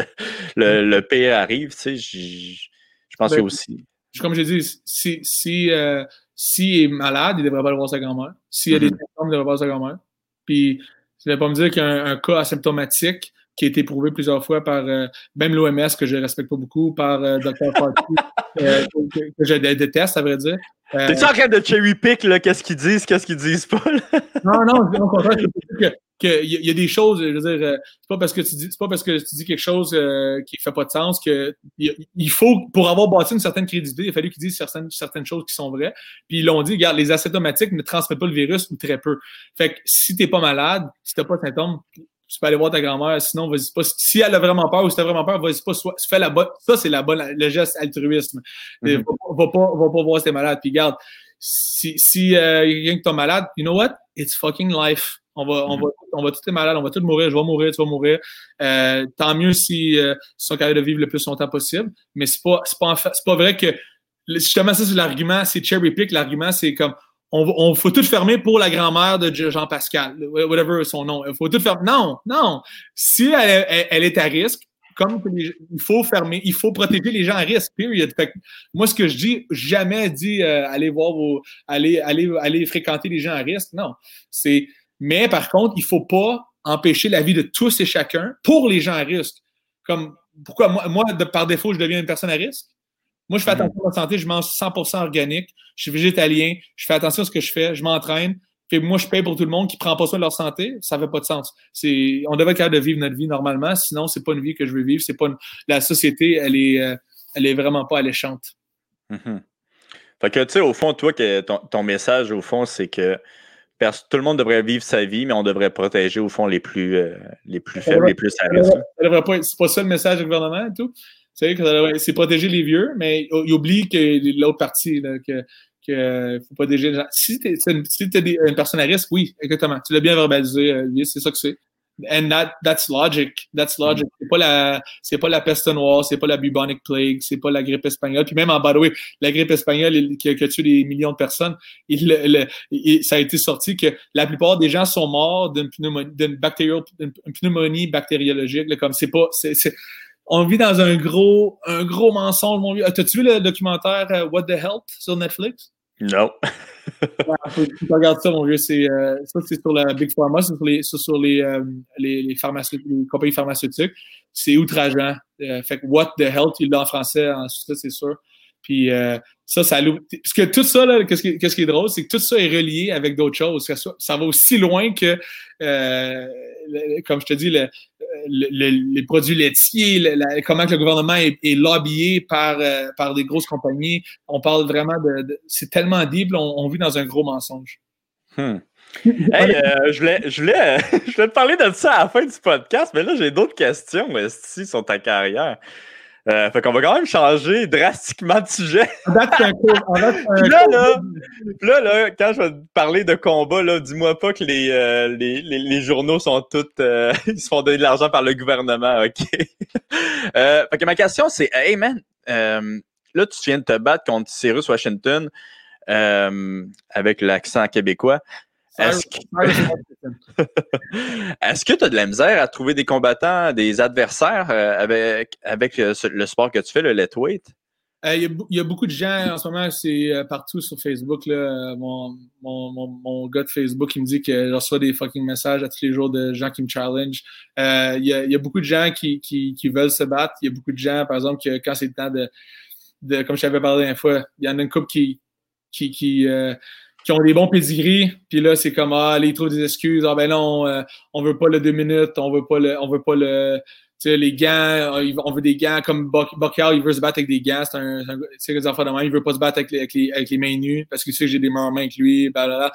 le, le pire arrive, tu sais, je pense ben, que aussi. Comme j'ai dit, si, si, euh, si est malade, il devrait pas aller voir sa grand-mère. S'il y a des mm-hmm. symptômes, il devrait voir sa grand-mère. Puis, ne pas me dire qu'il y a un, cas asymptomatique qui a été prouvé plusieurs fois par euh, même l'OMS, que je respecte pas beaucoup, par euh, Dr. Fauci, que, que, je déteste, à vrai dire. Euh, T'es-tu en train de cherry pick, là, qu'est-ce qu'ils disent, qu'est-ce qu'ils disent pas? non, non, au contraire, que qu'il y, a des choses, je veux dire, euh, c'est pas parce que tu dis, c'est pas parce que tu dis quelque chose euh, qui fait pas de sens que il faut, pour avoir bâti une certaine crédibilité, il a fallu qu'ils disent certaines, certaines choses qui sont vraies. Puis ils l'ont dit, regarde, les asymptomatiques ne transmettent pas le virus ou très peu. Fait que si t'es pas malade, si t'as pas de symptômes, tu peux aller voir ta grand-mère, sinon, vas-y pas. Si elle a vraiment peur ou si t'as vraiment peur, vas-y pas, soit, fais la bonne. Ça, c'est la bonne, le geste altruisme. Mm-hmm. va, pas, va pas voir si t'es malade. Puis garde, si, si euh, y a que t'es malade, you know what? It's fucking life. On va, on, mm-hmm. va, on va tous être malades, on va tous mourir, je vais mourir, tu vas mourir. Euh, tant mieux si euh, sont capables de vivre le plus longtemps possible. Mais c'est pas, c'est pas, c'est pas vrai que justement ça c'est l'argument, c'est cherry pick. L'argument c'est comme on, faut tout fermer pour la grand-mère de Jean-Pascal, whatever son nom. Il faut tout fermer. Non, non. Si elle, est à risque, comme il faut fermer, il faut protéger les gens à risque, period. Fait moi, ce que je dis, jamais dit euh, allez voir vos, allez, allez, allez fréquenter les gens à risque. Non. C'est, mais par contre, il faut pas empêcher la vie de tous et chacun pour les gens à risque. Comme, pourquoi moi, par défaut, je deviens une personne à risque? Moi, je fais attention à ma santé, je mange 100% organique, je suis végétalien, je fais attention à ce que je fais, je m'entraîne. Puis moi, je paye pour tout le monde qui prend pas soin de leur santé, ça fait pas de sens. C'est, on devrait être capable de vivre notre vie normalement, sinon c'est pas une vie que je veux vivre. C'est pas la société, elle est, euh, elle est vraiment pas alléchante. Mhm. Fait que, tu sais, au fond, toi, que ton, message, au fond, c'est que tout le monde devrait vivre sa vie, mais on devrait protéger, au fond, les plus, euh, les plus faibles, les plus à C'est pas ça le message du gouvernement et tout. C'est protéger les vieux, mais il oublie que l'autre partie, que qu'il faut protéger les gens. Si tu es, si une personne à risque, oui, exactement. Tu l'as bien verbalisé, euh, c'est ça que c'est. And that, that's logic. That's logic. C'est pas la, c'est pas la peste noire, c'est pas la bubonic plague, c'est pas la grippe espagnole. Puis même en by la grippe espagnole qui a, tué des millions de personnes, il, ça a été sorti que la plupart des gens sont morts d'une pneumonie, d'une pneumonie bactériologique. comme c'est pas, c'est, on vit dans un gros, un gros mensonge, mon vieux. T'as-tu vu le documentaire euh, What the Health sur Netflix? Non. tu regardes ça, mon vieux. C'est, euh, ça, c'est sur la Big Pharma, c'est sur les, sur les, euh, les, les, les, compagnies pharmaceutiques. C'est outrageant. Euh, fait que What the Health, il l'a en français, en c'est sûr. Puis ça, ça Parce que tout ça, là, qu'est-ce, qui, qu'est-ce qui est drôle, c'est que tout ça est relié avec d'autres choses. Ça, va aussi loin que, comme je te dis, le, les produits laitiers, comment que le gouvernement est, lobbyé par, euh, par des grosses compagnies. On parle vraiment de. c'est tellement deep, on, vit dans un gros mensonge. Hmm. Hey, euh, je, voulais, je, voulais, je voulais te parler de ça à la fin du podcast, mais là, j'ai d'autres questions ici sur ta carrière. Euh, fait qu'on va quand même changer drastiquement de sujet. là, là, là, quand je vais te parler de combat, là, dis-moi pas que les, euh, les, les, journaux sont tous euh, ils se font donner de l'argent par le gouvernement, OK? euh, fait que ma question, c'est Hey man, euh, là, tu viens de te battre contre Cyrus Washington avec l'accent québécois. Est-ce que tu as de la misère à trouver des combattants, des adversaires euh, avec, avec euh, le sport que tu fais, le lightweight? Euh, il y, a beaucoup de gens en ce moment, c'est partout sur Facebook. Là, mon, mon, mon, gars de Facebook il me dit que je reçois des fucking messages à tous les jours de gens qui me challenge. il, y a, beaucoup de gens qui, qui, qui, veulent se battre. Il y a beaucoup de gens, par exemple, que quand c'est le temps de, de comme je t'avais parlé dernière fois, il y en a une couple qui, qui, qui qui ont des bons pédigris, puis là, c'est comme, ah, ils trouvent des excuses, ah ben non, euh, on veut pas le deux minutes, on veut pas le, on veut pas le, tu sais, les gants, euh, on veut des gants comme Buckout, il veut se battre avec des gants, c'est un, c'est des enfants de main, il veut pas se battre avec les, avec les, mains nues, parce que tu sais que j'ai des meilleures mains que lui, blablabla.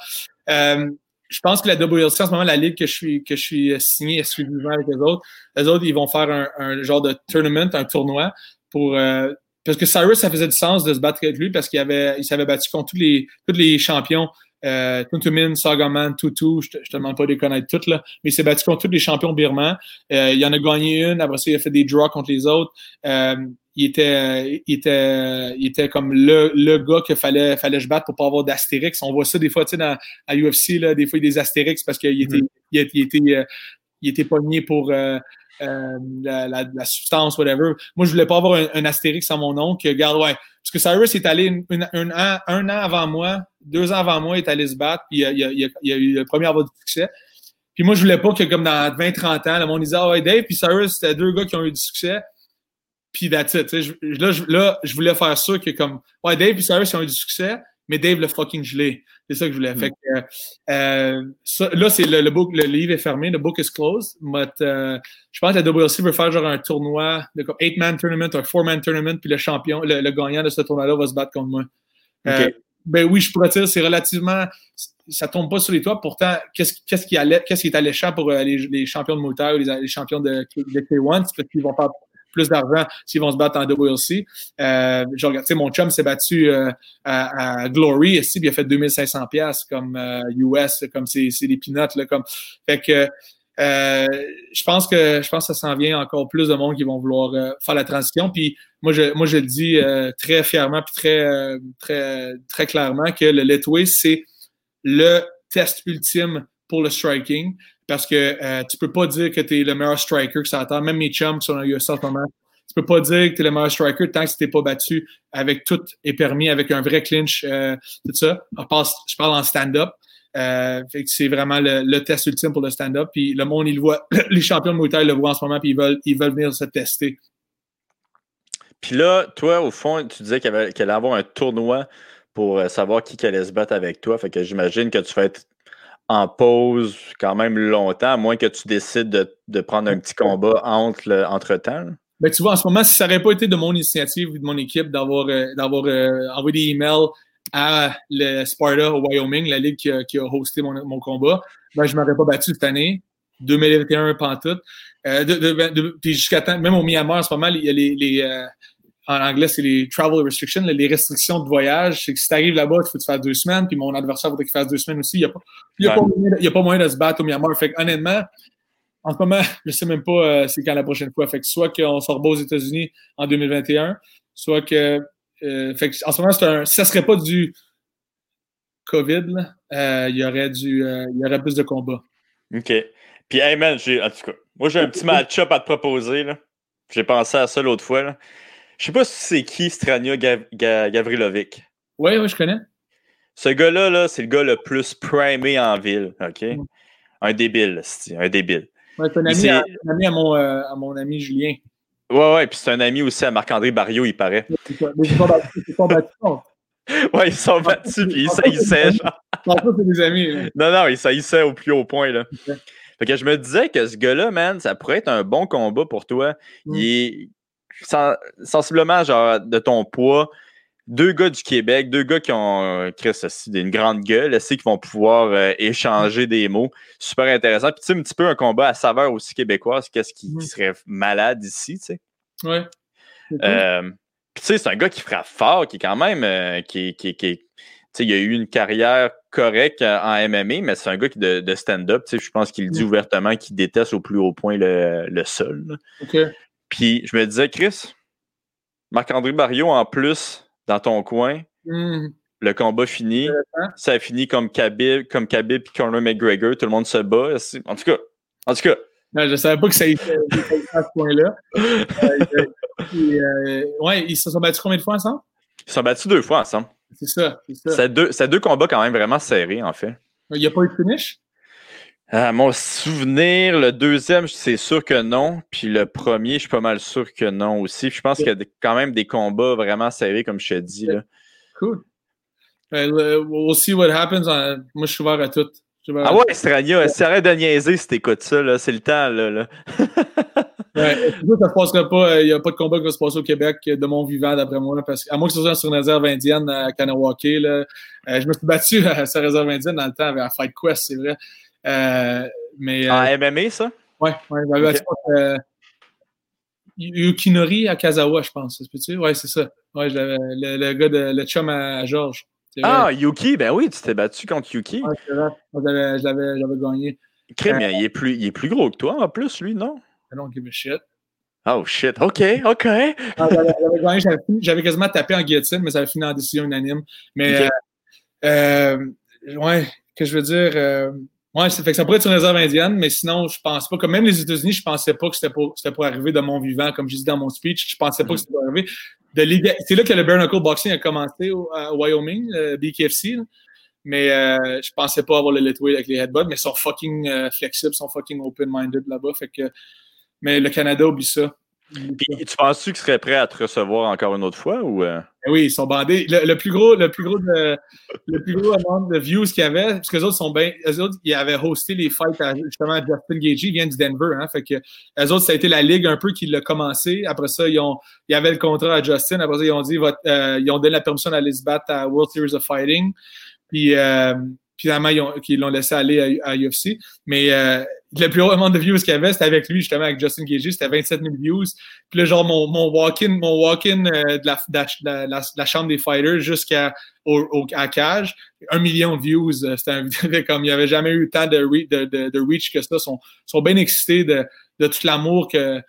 Euh, je pense que la WLC, en ce moment, la ligue que je suis, que je suis signé exclusivement avec les autres, les autres, ils vont faire un, un genre de tournament, un tournoi pour, euh, parce que Cyrus, ça faisait du sens de se battre avec lui parce qu'il avait, il s'avait battu contre tous les, tous les champions. Euh, Tuntumin, Sagaman, Tutu, je te, te demande pas de les connaître toutes, là, mais il s'est battu contre tous les champions birmans. Euh, il en a gagné une, après ça, il a fait des draws contre les autres. Euh, il était, il était, il était comme le, le gars qu'il fallait, fallait je battre pour pas avoir d'astérix. On voit ça des fois, tu sais, dans, à UFC, là, des fois, il y a des astérix parce qu'il était, il, était, il, était, euh, il était pogné pour, euh, euh, la, substance, whatever. Moi, je voulais pas avoir un, astérix à mon nom regarde, ouais. Parce que Cyrus est allé un, an, avant moi, deux ans avant moi, il est allé se battre, puis il a, a, eu le premier avoir du succès. Puis moi, je voulais pas que, comme dans 20-30 ans, le monde disait, ah ouais, Dave puis Cyrus, c'était deux gars qui ont eu du succès. Puis that's it. là, je, là, je voulais faire ça que, comme, ouais, Dave puis Cyrus, ils ont eu du succès mais Dave le fucking gelé. C'est ça que je voulais. Fait que, euh, là, c'est le, le, book, le livre est fermé, le book is closed. But, euh, je pense que la WLC veut faire genre un tournoi, de comme 8-man tournament, un 4-man tournament, puis le champion, le, gagnant de ce tournoi-là va se battre contre moi. Euh, ben oui, je pourrais dire, c'est relativement. Ça tombe pas sur les toits. Pourtant, qu'est-ce qui, qu'est-ce qui est alléchant pour les, les, champions de moteur ou les, les champions de, de K1? C'est parce qu'ils vont pas plus d'argent s'ils vont se battre en WLC. Euh, je regarde, mon chum s'est battu euh, à, Glory ici, il a fait 2500 pièces comme US, euh, comme c'est des peanuts là, comme. Fait que je pense que je pense ça s'en vient encore plus de monde qui vont vouloir faire la transition. Puis moi, je, moi, je le dis très fièrement puis très, très, très clairement que le Letway, c'est le test ultime pour le striking parce que euh, tu peux pas dire que tu es le meilleur striker que ça attend. Même mes chums sur un UFC en ce moment, tu peux pas dire que tu es le meilleur striker tant que tu t'es pas battu avec tout et permis, avec un vrai clinch, euh, tout ça. Parle, je parle en stand-up. Euh, c'est vraiment le, test ultime pour le stand-up. Puis le monde, il le voit, les champions de Muay Thai le voient en ce moment, puis ils veulent, ils veulent venir se tester. Puis là, toi, au fond, tu disais qu'il allait avoir un tournoi pour euh, savoir qui allait se battre avec toi. Fait que j'imagine que tu vas être en pause quand même longtemps, à moins que tu décides de, prendre un petit combat entre, entre temps. Ben, tu vois, en ce moment, si ça n'aurait pas été de mon initiative ou de mon équipe d'avoir euh, d'avoir euh, envoyé des emails à le Sparta au Wyoming, la ligue qui a, qui a hosté mon, mon combat, ben, je ne m'aurais pas battu cette année. 2021 pantoute. Euh, de, de, de, puis jusqu'à temps, même au Myanmar en ce moment, il y a les, les euh, en anglais, c'est les travel restrictions, les restrictions de voyage. C'est que si tu arrives là-bas, il faut que tu fasses deux semaines, puis mon adversaire voudrait qu'il fasse deux semaines aussi. Il n'y a, pas, il y a, ouais. pas, a pas moyen de se battre au Myanmar. Fait que, honnêtement, en ce moment, je ne sais même pas euh, c'est quand la prochaine fois. Fait que soit qu'on se rebat aux États-Unis en 2021, soit que. Euh, fait que en ce moment, un, ça ne serait pas du COVID, euh, il y aurait du, euh, il y aurait plus de combats. OK. Puis, hey man, en tout cas, moi j'ai un petit match-up à te proposer. J'ai pensé à ça l'autre fois. Là. Je sais pas si c'est qui Strania Gav Gav Gavrilovic. Oui, oui, je connais. Ce gars-là, -là, c'est le gars le plus primé en ville. OK? Mm. Un débile, c'est un débile. Ouais, c'est un, ami à, un ami à mon, euh, à mon ami Julien. Ouais, ouais, puis c'est un ami aussi à Marc-André Barriot, il paraît. Mais ils sont battus, ils sont battus. Ouais, ils sont battus, puis ils saillissaient. Non, c'est des amis. Là. Non, non, ils saillissaient au plus haut point, là. Okay. Fait que je me disais que ce gars-là, man, ça pourrait être un bon combat pour toi. Mm. Il est sensiblement, genre, de ton poids. Deux gars du Québec, deux gars qui ont euh, Chris, une grande gueule, qui vont pouvoir euh, échanger des mots. Super intéressant. Puis, tu sais, un petit peu un combat à saveur aussi québécoise. Qu'est-ce qui, qui, serait malade ici, tu sais? Ouais. Euh, puis, tu sais, c'est un gars qui frappe fort, qui est quand même. Euh, qui, qui, qui, sais, il a eu une carrière correcte en MMA, mais c'est un gars qui de, de stand-up. Je pense qu'il dit ouvertement qu'il déteste au plus haut point le, le sol. Okay. Puis je me disais, Chris, Marc-André Barrio, en plus, dans ton coin, mm. le combat fini. Ça a fini comme Khabib, comme Khabib et Conor McGregor. Tout le monde se bat. En tout cas, en tout cas. Non, je ne savais pas que ça était à ce point-là. euh, euh, ouais, ils se sont battus combien de fois ensemble? Ils se sont battus deux fois ensemble. C'est ça, c'est ça. C'est deux, deux, combats quand même vraiment serrés, en fait. Il n'y a pas eu de finish? À mon souvenir, le deuxième, c'est sûr que non. Puis le premier, je suis pas mal sûr que non aussi. Puis je pense qu'il y a quand même des combats vraiment serrés, comme je te dis. Là. Cool. We'll see what happens. Moi, je suis ouvert à tout. Ah ouais, Strania, si arrête de niaiser si t'écoutes ça, c'est le temps. Là, là. ouais, ça se passera pas. Il n'y a pas de combat qui va se passer au Québec de mon vivant, d'après moi. Parce à moins que ce soit sur une réserve indienne à Kanawake. Là, euh, je me suis battu à sa réserve indienne dans le temps avec Fight Quest, c'est vrai. Euh, mais, en euh, MMA, ça? Ouais, ouais. Okay. Euh, Yukinori à Kazawa, je pense. C'est Ouais, c'est ça. Ouais, le, le, gars de le chum à, à Georges. Ah, Yuki, ben oui, tu t'es battu contre Yuki. Ouais, c'est vrai. Je l'avais gagné. Crème, euh, il, est plus, il est plus gros que toi en plus, lui, non? I don't give a shit. Oh shit, ok, ok. Ah, j'avais quasiment tapé en guillotine, mais ça a fini en décision unanime. Mais, okay. euh, euh, ouais, que je veux dire, euh, ouais, fait que ça pourrait être une réserve indienne, mais sinon, je pense pas, comme même les États-Unis, je pensais pas que c'était pour, pour arriver de mon vivant, comme je dis dans mon speech, je pensais pas mm. que c'était pour arriver. C'est là que le bare knuckle boxing a commencé au, à Wyoming, le BKFC. Là. Mais euh, je pensais pas avoir le lightweight avec les headbutts, mais ils sont fucking euh, flexibles, ils sont fucking open-minded là-bas. Fait que, mais le Canada oublie ça. Puis, tu penses-tu qu'ils seraient prêts à te recevoir encore une autre fois ou euh? Oui, ils sont bandés. Le, le, plus gros, le plus gros de, le plus gros nombre de views qu'il y avait, parce que les autres sont bien, les autres, ils avaient hosté les fights à, justement à Justin Gagey, ils viennent du Denver, hein, fait que les autres, ça a été la ligue un peu qui l'a commencé. Après ça, ils ont, il y avait le contrat à Justin. Après ça, ils ont dit, euh, ils ont donné la permission d'aller se battre à World Series of Fighting. Puis euh, finalement, ils l'ont laissé aller à, à UFC. Mais euh, le plus haut nombre de views qu'il y avait, c'était avec lui, justement, avec Justin Gagey, c'était 27 000 views. Puis là, genre, mon, mon walk-in mon walk euh, de, la, chambre des fighters jusqu'à au, cage, un million de views. Euh, c'était comme il n'y avait jamais eu tant de, reach que ça. Ils sont, sont bien excités de, de tout l'amour que,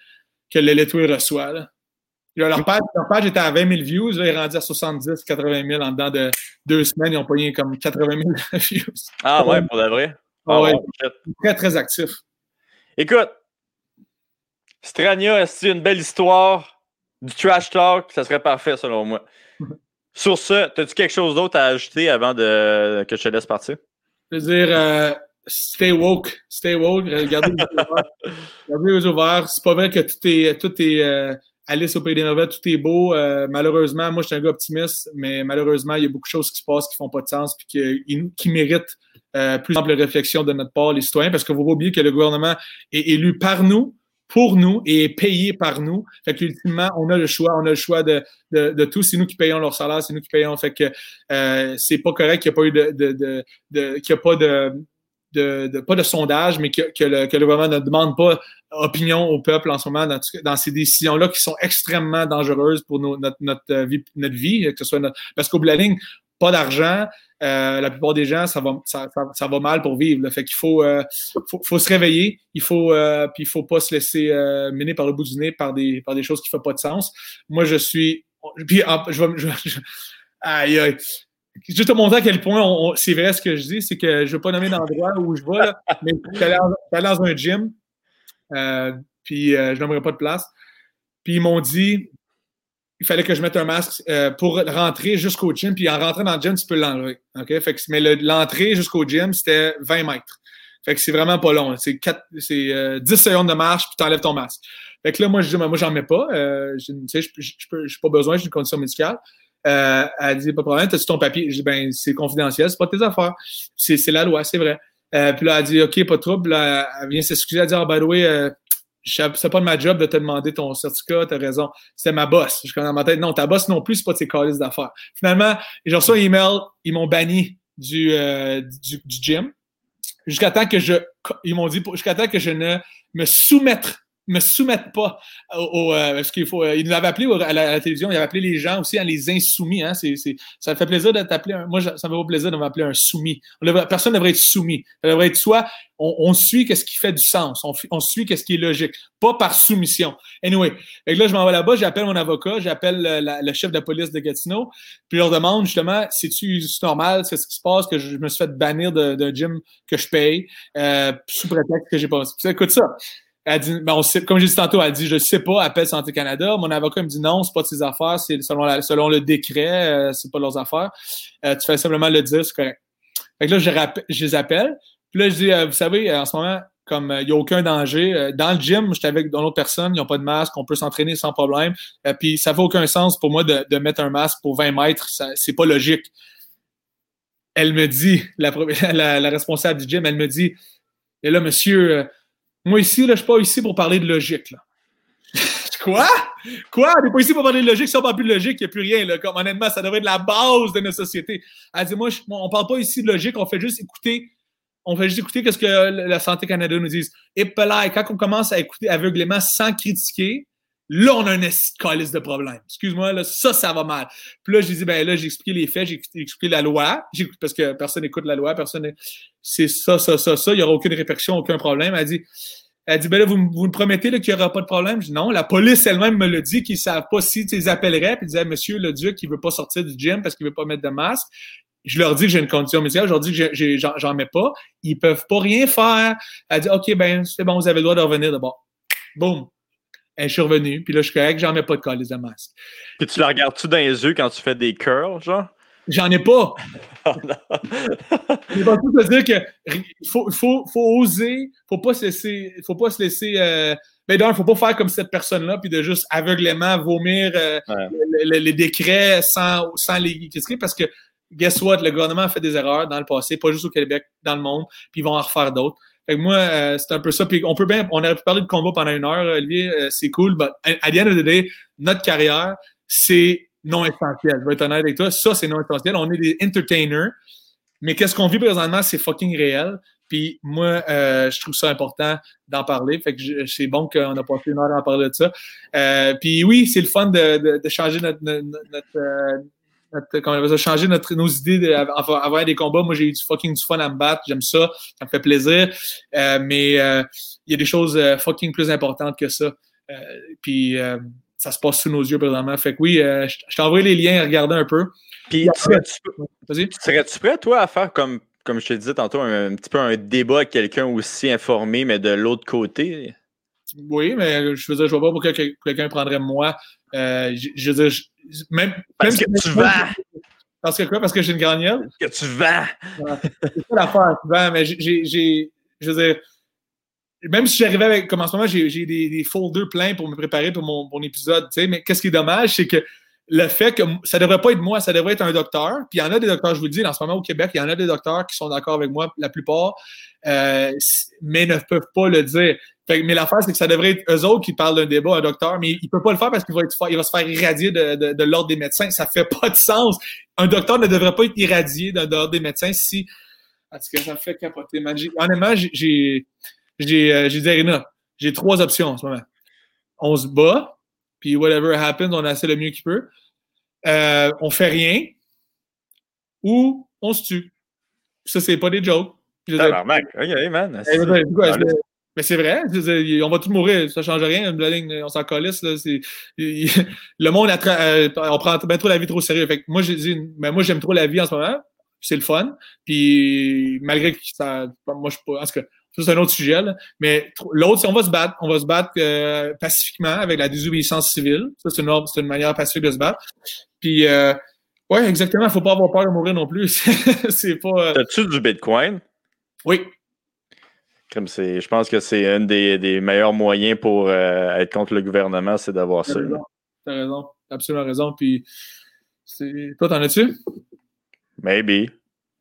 que le Letoué reçoit. Là. Leur page, leur page était à 20 000 views, ils est rendu à 70, 80 000 en dedans de deux semaines. Ils ont payé comme 80 000 views. Ah ouais, pour de vrai? Ah, ouais, très, très actif. Écoute, Strania, c'est une belle histoire, du trash talk, ça serait parfait selon moi. Sur ce, as-tu quelque chose d'autre à ajouter avant de, que je te laisse partir? Je veux dire, euh, stay woke, stay woke, regardez les yeux ouverts. Regardez les ouverts. C'est pas vrai que tout est, tout est euh, Alice au Pays des Nouvelles, tout est beau. Euh, malheureusement, moi, je suis un gars optimiste, mais malheureusement, il y a beaucoup de choses qui se passent qui font pas de sens puis qui, qui méritent euh, plus ample réflexion de notre part, les citoyens, parce que vous oubliez que le gouvernement est élu par nous pour nous et est payé par nous. Fait qu'ultimement, on a le choix, on a le choix de, de, tout. C'est nous qui payons leur salaire, c'est nous qui payons. Fait que euh, c'est pas correct qu'il n'y ait pas eu de, de, qu'il a pas de, de, pas de sondage, mais que, que, le, gouvernement ne demande pas opinion au peuple en ce moment dans, ces décisions-là qui sont extrêmement dangereuses pour notre, notre, vie, notre vie, que ce soit notre, parce qu'au bout pas d'argent, euh, la plupart des gens, ça va, mal pour vivre. Là. Fait qu'il faut, euh, se réveiller. Il faut, euh, puis il faut pas se laisser mener par le bout du nez par des, choses qui font pas de sens. Moi, je suis, puis je, je, aïe, aïe. Juste te montrer à quel point c'est vrai ce que je dis, c'est que je ne veux pas nommer d'endroit où je vais, mais je suis allé dans un gym, puis je n'aimerais pas de place. Puis ils m'ont dit, il fallait que je mette un masque euh, pour rentrer jusqu'au gym. Puis en rentrant dans le gym, tu peux l'enlever. OK? Fait que, mais l'entrée jusqu'au gym, c'était 20 mètres. Fait que c'est vraiment pas long. C'est euh, 10 secondes de marche, puis tu enlèves ton masque. Fait que là, moi, je dis, moi, j'en mets pas. Euh, je n'ai pas besoin, j'ai une condition médicale. Euh, elle dit, pas de problème, t'as-tu ton papier? Je dis, ben, c'est confidentiel, c'est pas tes affaires. C'est la loi, c'est vrai. Euh, puis là, elle dit, OK, pas de trouble. Là, elle vient s'excuser, elle dit, oh, by the way, euh, c'est pas de ma job de te demander ton certificat, t'as raison. C'était ma boss. Je connais dans ma tête. Non, ta boss non plus, c'est pas de ses calices d'affaires. Finalement, j'ai reçu un email, ils m'ont banni du, euh, du, du, gym. Jusqu'à temps que je, ils m'ont dit, jusqu'à temps que je ne me soumette me soumettent pas au, euh, parce qu'il faut. Euh, ils nous avaient appelé à la, télévision, ils avaient appelé les gens aussi à les insoumis. Hein, c'est, c'est, ça fait plaisir de t'appeler. Un, moi, ça me fait plaisir de m'appeler un soumis. personne ne devrait être soumis. Ça devrait être soit on, on suit qu'est-ce qui fait du sens, on, on suit qu'est-ce qui est logique, pas par soumission. Anyway, et là je m'en vais là-bas, j'appelle mon avocat, j'appelle le, le, chef de police de Gatineau, puis je leur demande justement, c'est-tu normal, c'est ce qui se passe que je me suis fait bannir d'un gym que je paye euh, sous prétexte que j'ai pas. Écoute ça. Elle dit, ben on sait, comme j'ai dit tantôt, elle dit, je sais pas, appelle Santé Canada. Mon avocat me dit non, c'est pas de ses affaires, c'est selon, le décret, euh, c'est pas leurs affaires. Euh, tu fais simplement le dire, c'est correct. Fait que là, je, je les appelle. Puis là, je dis, euh, vous savez, en ce moment, comme il n'y a aucun danger. dans le gym, j'étais avec d'autres personnes, ils n'ont pas de masque, on peut s'entraîner sans problème. puis ça fait aucun sens pour moi de, mettre un masque pour 20 mètres, c'est pas logique. Elle me dit, la, la, responsable du gym, elle me dit, et là, monsieur, moi, ici, là, je suis pas ici pour parler de logique. Là. Quoi? Quoi? On n'est pas ici pour parler de logique. Si on parle plus de logique, il n'y a plus rien. Là. Comme, honnêtement, ça devrait être la base de notre société. Elle dit, moi, on ne parle pas ici de logique, on fait juste écouter. On fait juste écouter ce que la Santé Canada nous dit. Et là, quand on commence à écouter aveuglément sans critiquer, Là, on a un calice de problème. Excuse-moi, là, ça, ça va mal. Puis là, j'ai dit, ben là, j'ai expliqué les faits, j'ai expliqué la loi, parce que personne n'écoute la loi, personne c'est ça, ça, ça, ça, il n'y aura aucune répercussion, aucun problème. Elle dit, elle dit, ben là, vous, vous me promettez qu'il n'y aura pas de problème? Je dis, non, la police elle-même me le dit, qu'ils ne savent pas si tu les appellerais, puis ils disaient, monsieur le duc, il ne veut pas sortir du gym parce qu'il ne veut pas mettre de masque. Je leur dis que j'ai une condition médicale, je leur dis que j'en mets pas. Ils peuvent pas rien faire. Elle dit, OK, ben, c'est bon, vous avez le droit de revenir d'abord. Boum. Et je suis revenu, puis là, je suis correct, j'en mets pas de colis de masque. Puis tu la regardes-tu dans les yeux quand tu fais des curls, genre? J'en ai pas. Il va tout te dire qu'il faut, faut, faut oser, faut pas se laisser, faut pas se laisser. Euh, ben d'un, faut pas faire comme cette personne-là, puis de juste aveuglément vomir euh, les décrets sans, sans les critiquer, parce que guess what, le gouvernement a fait des erreurs dans le passé, pas juste au Québec, dans le monde, puis ils vont en refaire d'autres. Fait que moi, euh, c'est un peu ça. Puis on peut bien, on aurait pu parler de combat pendant une heure, Olivier, euh, c'est cool, mais à the end of the day, notre carrière, c'est non essentiel. Je vais être honnête avec toi, ça, c'est non essentiel. On est des entertainers, mais qu'est-ce qu'on vit présentement, c'est fucking réel. Puis moi, euh, je trouve ça important d'en parler. Fait que c'est bon qu'on a passé une heure à en parler de ça. Euh, puis oui, c'est le fun de, de, de changer notre, notre, notre quand on a changé notre, nos idées avoir des combats. Moi, j'ai eu du fucking du fun à me battre. J'aime ça. Ça me fait plaisir. Euh, mais euh, il y a des choses euh, fucking plus importantes que ça. puis ça se passe sous nos yeux présentement. Fait que oui, je, t'envoie les liens à regarder un peu. Puis serais-tu prêt, toi, à faire comme, comme je te disais tantôt, un, petit peu un débat avec quelqu'un aussi informé, mais de l'autre côté? Oui, mais je veux dire, je vois pas pourquoi quelqu'un prendrait moi. Je, je veux dire, même, Parce que tu vas. Parce que quoi? Parce que j'ai une? Parce que tu vas. c'est ça l'affaire, tu vas, mais j'ai. Je veux dire, même si j'arrivais avec. Comme en ce moment, j'ai des, des folders pleins pour me préparer pour mon, mon épisode, tu sais, mais qu'est-ce qui est dommage, c'est que le fait que ça devrait pas être moi, ça devrait être un docteur. Puis il y en a des docteurs, je vous le dis, en ce moment au Québec, il y en a des docteurs qui sont d'accord avec moi, la plupart, euh, mais ne peuvent pas le dire. Mais l'affaire, c'est que ça devrait être eux autres qui parlent d'un débat, un docteur, mais il ne peut pas le faire parce qu'il va, être, il va se faire irradier de, de, de l'ordre des médecins. Ça fait pas de sens. Un docteur ne devrait pas être irradié de, l'ordre des médecins si. En tout cas, ça me fait capoter, man. Honnêtement, j'ai j'ai euh, dit j'ai trois options en ce moment. On se bat, puis whatever happens, on essaie le mieux qu'il peut. Euh, on fait rien, ou on se tue. Ça, c'est pas des jokes. Ah, ok, man. Mais c'est vrai, on va tous mourir, ça ne change rien, on s'en calisse. le monde, euh, on prend bien trop la vie trop sérieux. Fait moi, j'ai dit, mais moi, j'aime trop la vie en ce moment, c'est le fun. Puis malgré que ça, moi, je suis pas, en tout cas, ça, c'est un autre sujet. Mais l'autre, c'est on va se battre. On va se battre euh, pacifiquement avec la désobéissance civile. Ça, c'est une, une, manière pacifique de se battre. Puis, euh, ouais, exactement. Il ne faut pas avoir peur de mourir non plus. c'est pas. Euh... T'as-tu du Bitcoin? Oui. Comme c'est, je pense que c'est un des, des, meilleurs moyens pour euh, être contre le gouvernement, c'est d'avoir ça. T'as raison. T'as absolument raison. Puis, toi, t'en as-tu? Maybe.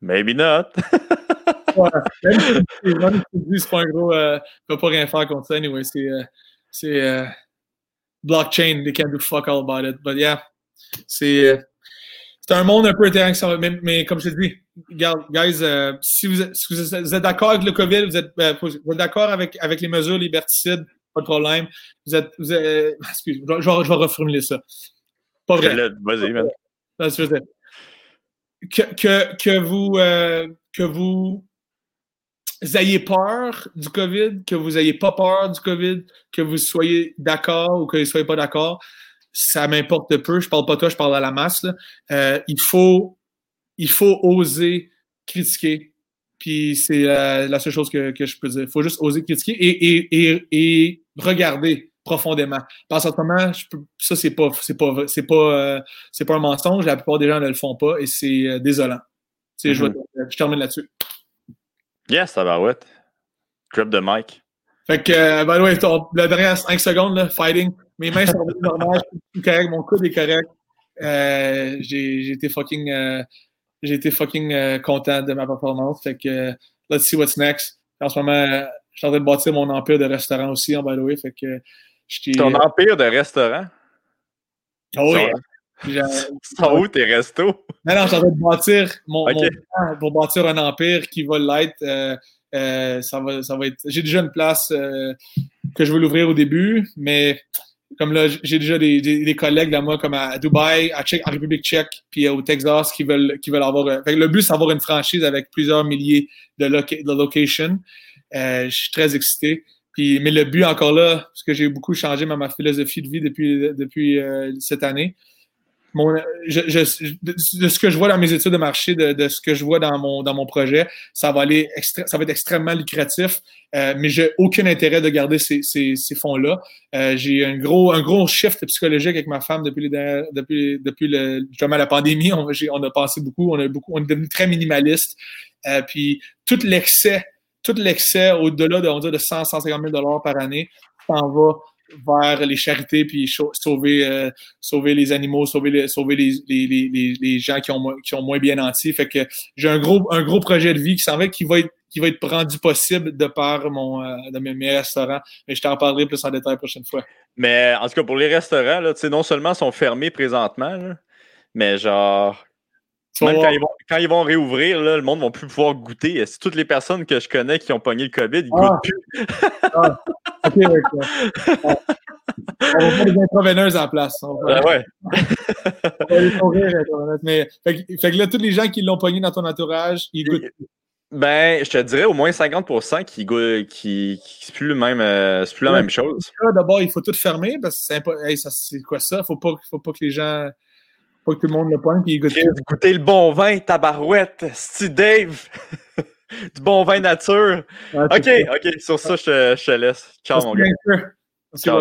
Maybe not. ouais, même si c'est pas un gros. Euh, ne pas rien faire contre ça, anyway. C'est. Euh, c'est euh, blockchain, they can't do fuck all about it. But yeah, c'est. Euh, c'est un monde un peu intéressant. Mais, mais comme je te dis, guys, euh, si vous êtes, si vous êtes d'accord avec le COVID, vous êtes, euh, vous êtes d'accord avec, avec les mesures liberticides, pas de problème. Vous êtes. Vous êtes excuse, je vais, je vais reformuler ça. Pas vrai. Vas-y, man. Que, que, que vous. Euh, que vous ayez peur du COVID, que vous ayez pas peur du COVID, que vous soyez d'accord ou que vous ne soyez pas d'accord, ça m'importe peu. Je parle pas toi, je parle à la masse. Euh, il, faut, il faut oser critiquer. Puis c'est la seule chose que, que, je peux dire. Il faut juste oser critiquer et, et, et, et regarder profondément. Parce qu'en ce moment, je peux, ça, c'est pas, c'est pas, c'est pas, euh, c'est pas un mensonge. La plupart des gens ne le font pas et c'est euh, désolant. Mm -hmm. je, mm-hmm. je termine là-dessus. Yes, ça va, ouais. Drop de mic. Fait que, euh, ben ouais, la dernière 5 secondes, là, fighting. Mes mains sont normales, je suis correct, mon coude est correct. Euh, j'ai été fucking, euh, été fucking euh, content de ma performance. Fait que, let's see what's next. En ce moment, euh, je suis en train de bâtir mon empire de restaurant aussi, en the way. Fait que, Ton empire de restaurant? Oh oui. Sont où tes restos? Non, non, je suis en train de bâtir mon, okay. mon pour bâtir un empire qui va l'être. Euh, euh, ça, va, ça va être. J'ai déjà une place euh, que je veux l'ouvrir au début, mais comme là, j'ai déjà des, des, collègues là, moi, comme à Dubaï, à Tchèque, en République tchèque, puis au Texas, qui veulent, qui veulent avoir. Fait le but, c'est d'avoir une franchise avec plusieurs milliers de, de locations. je suis très excité. Puis, mais le but encore là, parce que j'ai beaucoup changé ma, philosophie de vie depuis, depuis cette année, de ce que je vois dans mes études de marché, de, ce que je vois dans mon, dans mon projet, ça va aller ça va être extrêmement lucratif, euh, mais j'ai aucun intérêt de garder ces, ces, fonds-là. Euh, j'ai un gros, un gros shift psychologique avec ma femme depuis, depuis, depuis le, justement la pandémie. On, a pensé beaucoup, on a beaucoup, on est devenu très minimaliste. Euh, puis tout l'excès, tout l'excès au-delà de, on dit, de 100, 150 000 dollars par année, s'en va vers les charités puis sauver, euh, sauver les animaux, sauver, les, les, les, les, gens qui ont, qui ont moins bien nantis. Fait que j'ai un gros, un gros projet de vie qui s'en va qui va être qui va être rendu possible de par mon, euh, de mes, restaurants. Mais je t'en parlerai plus en détail la prochaine fois. Mais en tout cas, pour les restaurants, là, non seulement sont fermés présentement, mais genre, même quand ils, vont, quand ils vont réouvrir, là, le monde ne va plus pouvoir goûter. Si toutes les personnes que je connais qui ont pogné le COVID, ils ne ah. goûtent plus? ah. OK, OK. Ah. On va faire des intraveineuses en place. Ben ouais. Mais, fait, fait, que là, tous les gens qui l'ont pogné dans ton entourage, ils goûtent. Ben, je te dirais au moins 50% qui goûtent, qui, qui c'est plus, le même, euh, plus la même chose. D'abord, il faut tout fermer parce que c'est hey, c'est quoi ça? Faut pas, faut pas que les gens pas que tout le monde le pogne puis goûte. Goûter le bon vin, tabarouette, Steve Dave. du bon vin nature. ok, ok, sur ça, je te, je te laisse. Ciao, mon gars. Ciao.